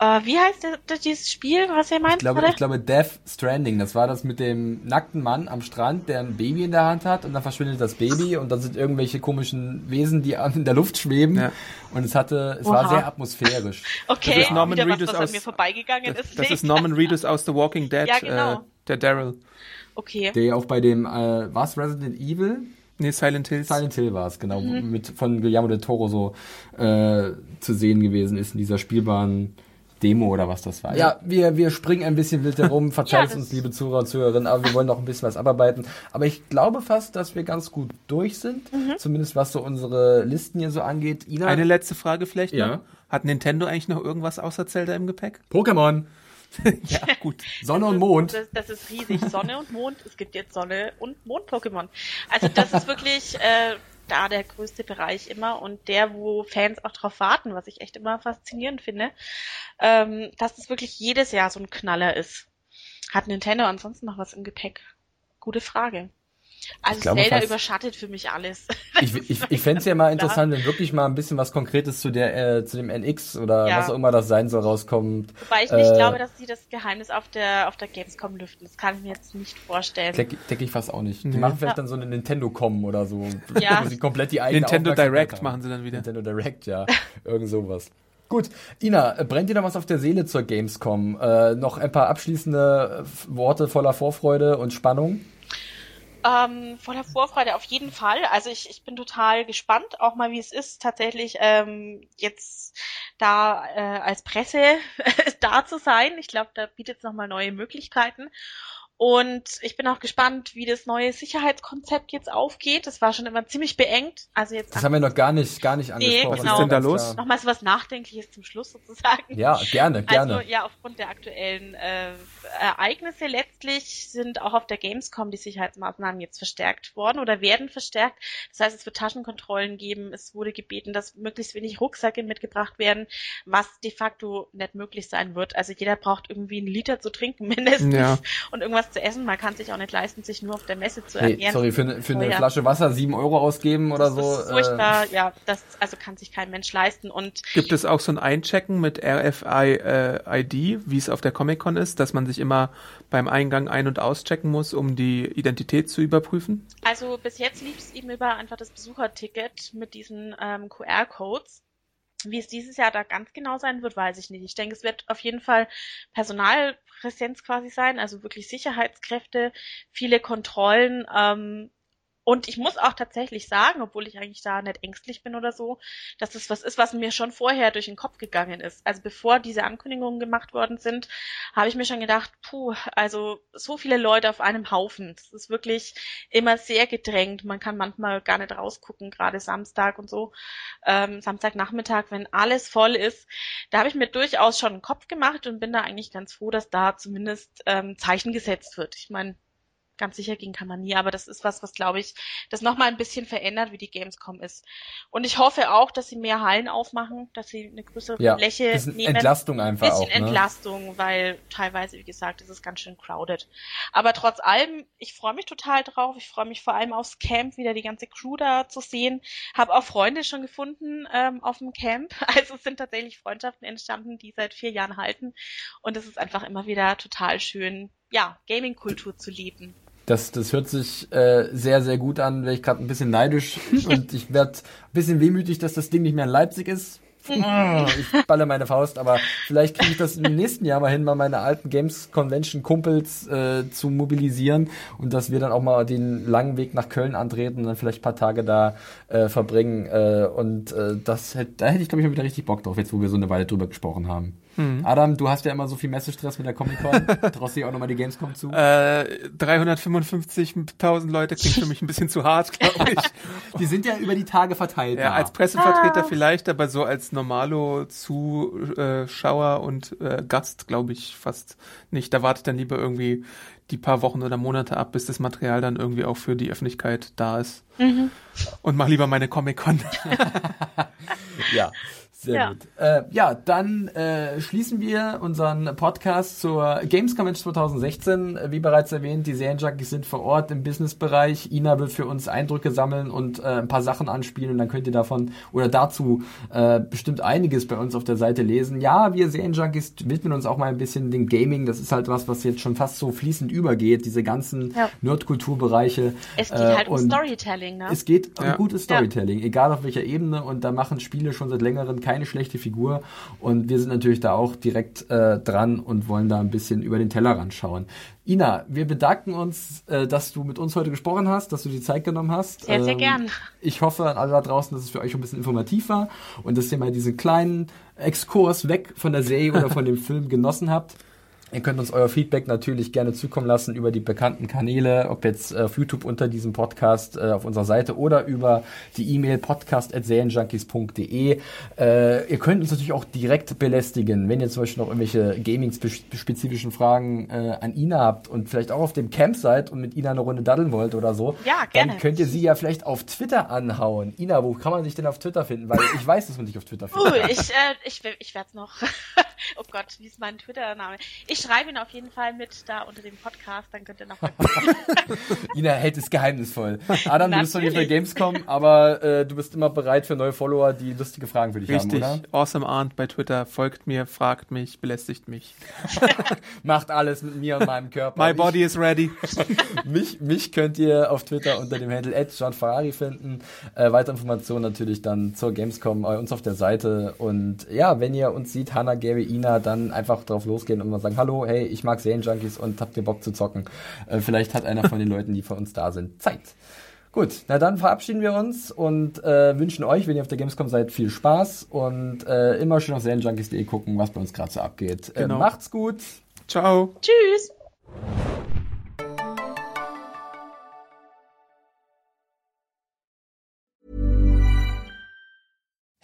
Speaker 3: Äh, wie heißt der, dieses Spiel, was ihr meint?
Speaker 1: ich glaube, ich glaube Death Stranding, das war das mit dem nackten Mann am Strand, der ein Baby in der Hand hat und dann verschwindet das Baby und dann sind irgendwelche komischen Wesen, die in der Luft schweben
Speaker 2: Ja.
Speaker 1: und es hatte, es war
Speaker 3: Oha.
Speaker 1: sehr atmosphärisch.
Speaker 3: okay,
Speaker 2: das ist Norman Reedus
Speaker 3: was, was
Speaker 2: aus-
Speaker 3: an mir vorbeigegangen
Speaker 2: Das,
Speaker 3: ist.
Speaker 2: das ist Norman Reedus aus The Walking Dead,
Speaker 3: Ja, genau.
Speaker 2: äh, der Daryl.
Speaker 3: Okay.
Speaker 1: Der ja auch bei dem, äh, was Resident Evil?
Speaker 2: Nee, Silent Hills.
Speaker 1: Silent Hill war es, genau,
Speaker 3: Mhm.
Speaker 1: mit von Guillermo del Toro so äh, zu sehen gewesen ist in dieser spielbaren Demo oder was das war. Ja, wir, wir springen ein bisschen wild herum, verzeiht
Speaker 3: Ja,
Speaker 1: uns, liebe Zuhörer und Zuhörerinnen, aber wir wollen noch ein bisschen was abarbeiten. Aber ich glaube fast, dass wir ganz gut durch sind,
Speaker 3: Mhm.
Speaker 1: zumindest was so unsere Listen hier so angeht. Ina,
Speaker 2: Eine letzte Frage vielleicht noch.
Speaker 1: Ja.
Speaker 2: Hat Nintendo eigentlich noch irgendwas außer Zelda im Gepäck?
Speaker 1: Pokémon,
Speaker 2: Ja, gut.
Speaker 1: Sonne und Mond.
Speaker 3: Das, das ist riesig. Sonne und Mond. Es gibt jetzt Sonne und Mond-Pokémon. Also das ist wirklich äh, da der größte Bereich immer und der, wo Fans auch drauf warten, was ich echt immer faszinierend finde, ähm, dass das wirklich jedes Jahr so ein Knaller ist. Hat Nintendo ansonsten noch was im Gepäck? Gute Frage. Also
Speaker 1: glaube
Speaker 3: Zelda
Speaker 1: fast-
Speaker 3: überschattet für mich alles.
Speaker 1: Ich, ich, ich fände es ja mal interessant, wenn wirklich mal ein bisschen was Konkretes zu der äh, zu dem NX oder
Speaker 3: Ja.
Speaker 1: was auch immer das sein soll rauskommt.
Speaker 3: Wobei ich nicht
Speaker 1: Äh,
Speaker 3: glaube, dass sie das Geheimnis auf der auf der Gamescom lüften. Das kann ich mir jetzt nicht vorstellen.
Speaker 1: Denke denk ich fast auch nicht. Die
Speaker 2: Nee.
Speaker 1: machen vielleicht
Speaker 3: Ja.
Speaker 1: dann so eine Nintendo-Com oder so,
Speaker 3: Ja.
Speaker 1: wo sie komplett die eigene
Speaker 2: Nintendo Direct
Speaker 1: haben.
Speaker 2: machen sie dann wieder.
Speaker 1: Nintendo Direct, ja. Irgend sowas. Gut, Ina, äh, brennt dir noch was auf der Seele zur Gamescom? Äh, noch ein paar abschließende äh, Worte voller Vorfreude und Spannung?
Speaker 3: Ähm, voller Vorfreude auf jeden Fall. Also ich, ich bin total gespannt, auch mal wie es ist, tatsächlich ähm, jetzt da äh, als Presse da zu sein. Ich glaube, da bietet es nochmal neue Möglichkeiten. Und ich bin auch gespannt, wie das neue Sicherheitskonzept jetzt aufgeht. Das war schon immer ziemlich beengt. Also jetzt
Speaker 1: das haben wir noch gar nicht, gar nicht
Speaker 3: nee,
Speaker 1: angesprochen.
Speaker 2: Was genau. ist denn da los?
Speaker 3: Nochmal so was Nachdenkliches zum Schluss sozusagen.
Speaker 1: Ja, gerne, gerne.
Speaker 3: Also ja, aufgrund der aktuellen äh, Ereignisse letztlich sind auch auf der Gamescom die Sicherheitsmaßnahmen jetzt verstärkt worden oder werden verstärkt. Das heißt, es wird Taschenkontrollen geben. Es wurde gebeten, dass möglichst wenig Rucksäcke mitgebracht werden, was de facto nicht möglich sein wird. Also jeder braucht irgendwie einen Liter zu trinken mindestens
Speaker 2: Ja.
Speaker 3: und irgendwas zu essen. Man kann sich auch nicht leisten, sich nur auf der Messe zu ernähren.
Speaker 1: sorry, für, eine- für eine
Speaker 3: Teuer.
Speaker 1: Flasche Wasser sieben Euro ausgeben oder
Speaker 3: das
Speaker 1: so.
Speaker 3: ist furchtbar. ja, das also kann sich kein Mensch leisten und
Speaker 2: Gibt es auch so ein Einchecken mit RFID, äh, wie es auf der Comic-Con ist, dass man sich immer beim Eingang ein- und auschecken muss, um die Identität zu überprüfen?
Speaker 3: Also bis jetzt lief es eben über einfach das Besucherticket mit diesen ähm, QR-Codes. Wie es dieses Jahr da ganz genau sein wird, weiß ich nicht. Ich denke, es wird auf jeden Fall Personalpräsenz quasi sein, also wirklich Sicherheitskräfte, viele Kontrollen. Ähm, und ich muss auch tatsächlich sagen, obwohl ich eigentlich da nicht ängstlich bin oder so, dass das was ist, was mir schon vorher durch den Kopf gegangen ist. Also bevor diese Ankündigungen gemacht worden sind, habe ich mir schon gedacht, puh, also so viele Leute auf einem Haufen. Das ist wirklich immer sehr gedrängt. Man kann manchmal gar nicht rausgucken, gerade Samstag und so. Ähm, Samstagnachmittag, wenn alles voll ist. Da habe ich mir durchaus schon einen Kopf gemacht und bin da eigentlich ganz froh, dass da zumindest ähm, Zeichen gesetzt wird. Ich meine, ganz sicher gehen kann man nie, aber das ist was, was glaube ich, das nochmal ein bisschen verändert, wie die Gamescom ist. Und ich hoffe auch, dass sie mehr Hallen aufmachen, dass sie eine größere
Speaker 1: ja,
Speaker 3: Fläche
Speaker 1: bisschen
Speaker 3: nehmen
Speaker 1: Entlastung einfach
Speaker 3: bisschen
Speaker 1: auch. Ne?
Speaker 3: Entlastung, weil teilweise, wie gesagt, ist es ganz schön crowded. Aber trotz allem, ich freue mich total drauf. Ich freue mich vor allem aufs Camp, wieder die ganze Crew da zu sehen. Habe auch Freunde schon gefunden ähm, auf dem Camp. Also es sind tatsächlich Freundschaften entstanden, die seit vier Jahren halten. Und es ist einfach immer wieder total schön, ja, Gaming-Kultur zu leben.
Speaker 1: Das, das hört sich äh, sehr, sehr gut an. Wäre ich gerade ein bisschen neidisch und ich werde ein bisschen wehmütig, dass das Ding nicht mehr in Leipzig ist. Ah, Ich balle meine Faust, aber vielleicht kriege ich das im nächsten Jahr mal hin, mal meine alten Games Convention Kumpels äh, zu mobilisieren und dass wir dann auch mal den langen Weg nach Köln antreten und dann vielleicht ein paar Tage da äh, verbringen. Äh, und äh, das hätte, da hätte ich, glaube ich, mal wieder richtig Bock drauf, jetzt wo wir so eine Weile drüber gesprochen haben. Adam, du hast ja immer so viel Messestress mit der Comic-Con. Traust dich auch nochmal die Gamescom zu?
Speaker 2: Äh, 355.000 Leute klingt für mich ein bisschen zu hart, glaube ich.
Speaker 1: Die sind ja über die Tage verteilt.
Speaker 2: Ja,
Speaker 1: da.
Speaker 2: als Pressevertreter vielleicht, aber so als normalo Zuschauer und äh, Gast glaube ich fast nicht. Da wartet dann lieber irgendwie die paar Wochen oder Monate ab, bis das Material dann irgendwie auch für die Öffentlichkeit da ist. Und mach lieber meine Comic-Con.
Speaker 1: Ja, sehr
Speaker 3: Ja.
Speaker 1: gut. Äh, ja, dann äh, schließen wir unseren Podcast zur Games Convention 2016. Äh, Wie bereits erwähnt, die Serienjunkies sind vor Ort im Businessbereich. Ina wird für uns Eindrücke sammeln und äh, ein paar Sachen anspielen und dann könnt ihr davon oder dazu äh, bestimmt einiges bei uns auf der Seite lesen. Ja, wir Serienjunkies widmen uns auch mal ein bisschen dem Gaming. Das ist halt was, was jetzt schon fast so fließend übergeht, diese ganzen
Speaker 3: Ja.
Speaker 1: Nerdkulturbereiche.
Speaker 3: Es geht
Speaker 1: Äh,
Speaker 3: halt um
Speaker 1: und
Speaker 3: Storytelling, ne?
Speaker 1: Es geht um
Speaker 2: Ja.
Speaker 1: gutes Storytelling, egal auf welcher Ebene. Und da machen Spiele schon seit längerem keine schlechte Figur. Und wir sind natürlich da auch direkt äh, dran und wollen da ein bisschen über den Tellerrand schauen. Ina, wir bedanken uns, äh, dass du mit uns heute gesprochen hast, dass du die Zeit genommen hast.
Speaker 3: Sehr, sehr
Speaker 1: Ähm,
Speaker 3: gern.
Speaker 1: Ich hoffe an alle da draußen, dass es für euch ein bisschen informativ war und dass ihr mal diesen kleinen Exkurs weg von der Serie oder von dem Film genossen habt. Ihr könnt uns euer Feedback natürlich gerne zukommen lassen über die bekannten Kanäle, ob jetzt äh, auf YouTube unter diesem Podcast äh, auf unserer Seite oder über die E-Mail podcast.serienjunkies.de. Äh, ihr könnt uns natürlich auch direkt belästigen, wenn ihr zum Beispiel noch irgendwelche gaming-spezifischen Fragen äh, an Ina habt und vielleicht auch auf dem Camp seid und mit Ina eine Runde daddeln wollt oder so.
Speaker 3: Ja, gerne.
Speaker 1: Dann könnt ihr sie ja vielleicht auf Twitter anhauen. Ina, wo kann man sich denn auf Twitter finden? Weil ich weiß, dass man dich auf Twitter
Speaker 3: Uh,
Speaker 1: findet.
Speaker 3: ich, äh, ich, ich werde es noch. oh Gott, wie ist mein Twitter-Name? Ich schreibe ihn auf jeden Fall mit da unter dem Podcast, dann könnt ihr noch mal.
Speaker 1: Ina hält es geheimnisvoll. Adam, du bist noch nicht
Speaker 3: Natürlich.
Speaker 1: Gamescom, aber äh, du bist immer bereit für neue Follower, die lustige Fragen für dich
Speaker 2: Richtig.
Speaker 1: haben, oder?
Speaker 2: Awesome Arndt bei Twitter. Folgt mir, fragt mich, belästigt mich.
Speaker 1: Macht alles mit mir und meinem Körper.
Speaker 2: My body is ready.
Speaker 1: Mich, mich könnt ihr auf Twitter unter dem Handle @johnferrari finden. Äh, weitere Informationen natürlich dann zur Gamescom bei uns auf der Seite. Und ja, wenn ihr uns sieht, Hannah, Gary, Ina dann einfach drauf losgehen und mal sagen, hallo, hey, ich mag Serienjunkies und habt ihr Bock zu zocken? Äh, vielleicht hat einer von den Leuten, die von uns da sind, Zeit. Gut, na dann verabschieden wir uns und äh, wünschen euch, wenn ihr auf der Gamescom seid, viel Spaß und äh, immer schön auf Serienjunkies.de gucken, was bei uns gerade so abgeht. Äh,
Speaker 2: Genau.
Speaker 1: macht's gut.
Speaker 2: Ciao.
Speaker 3: Tschüss.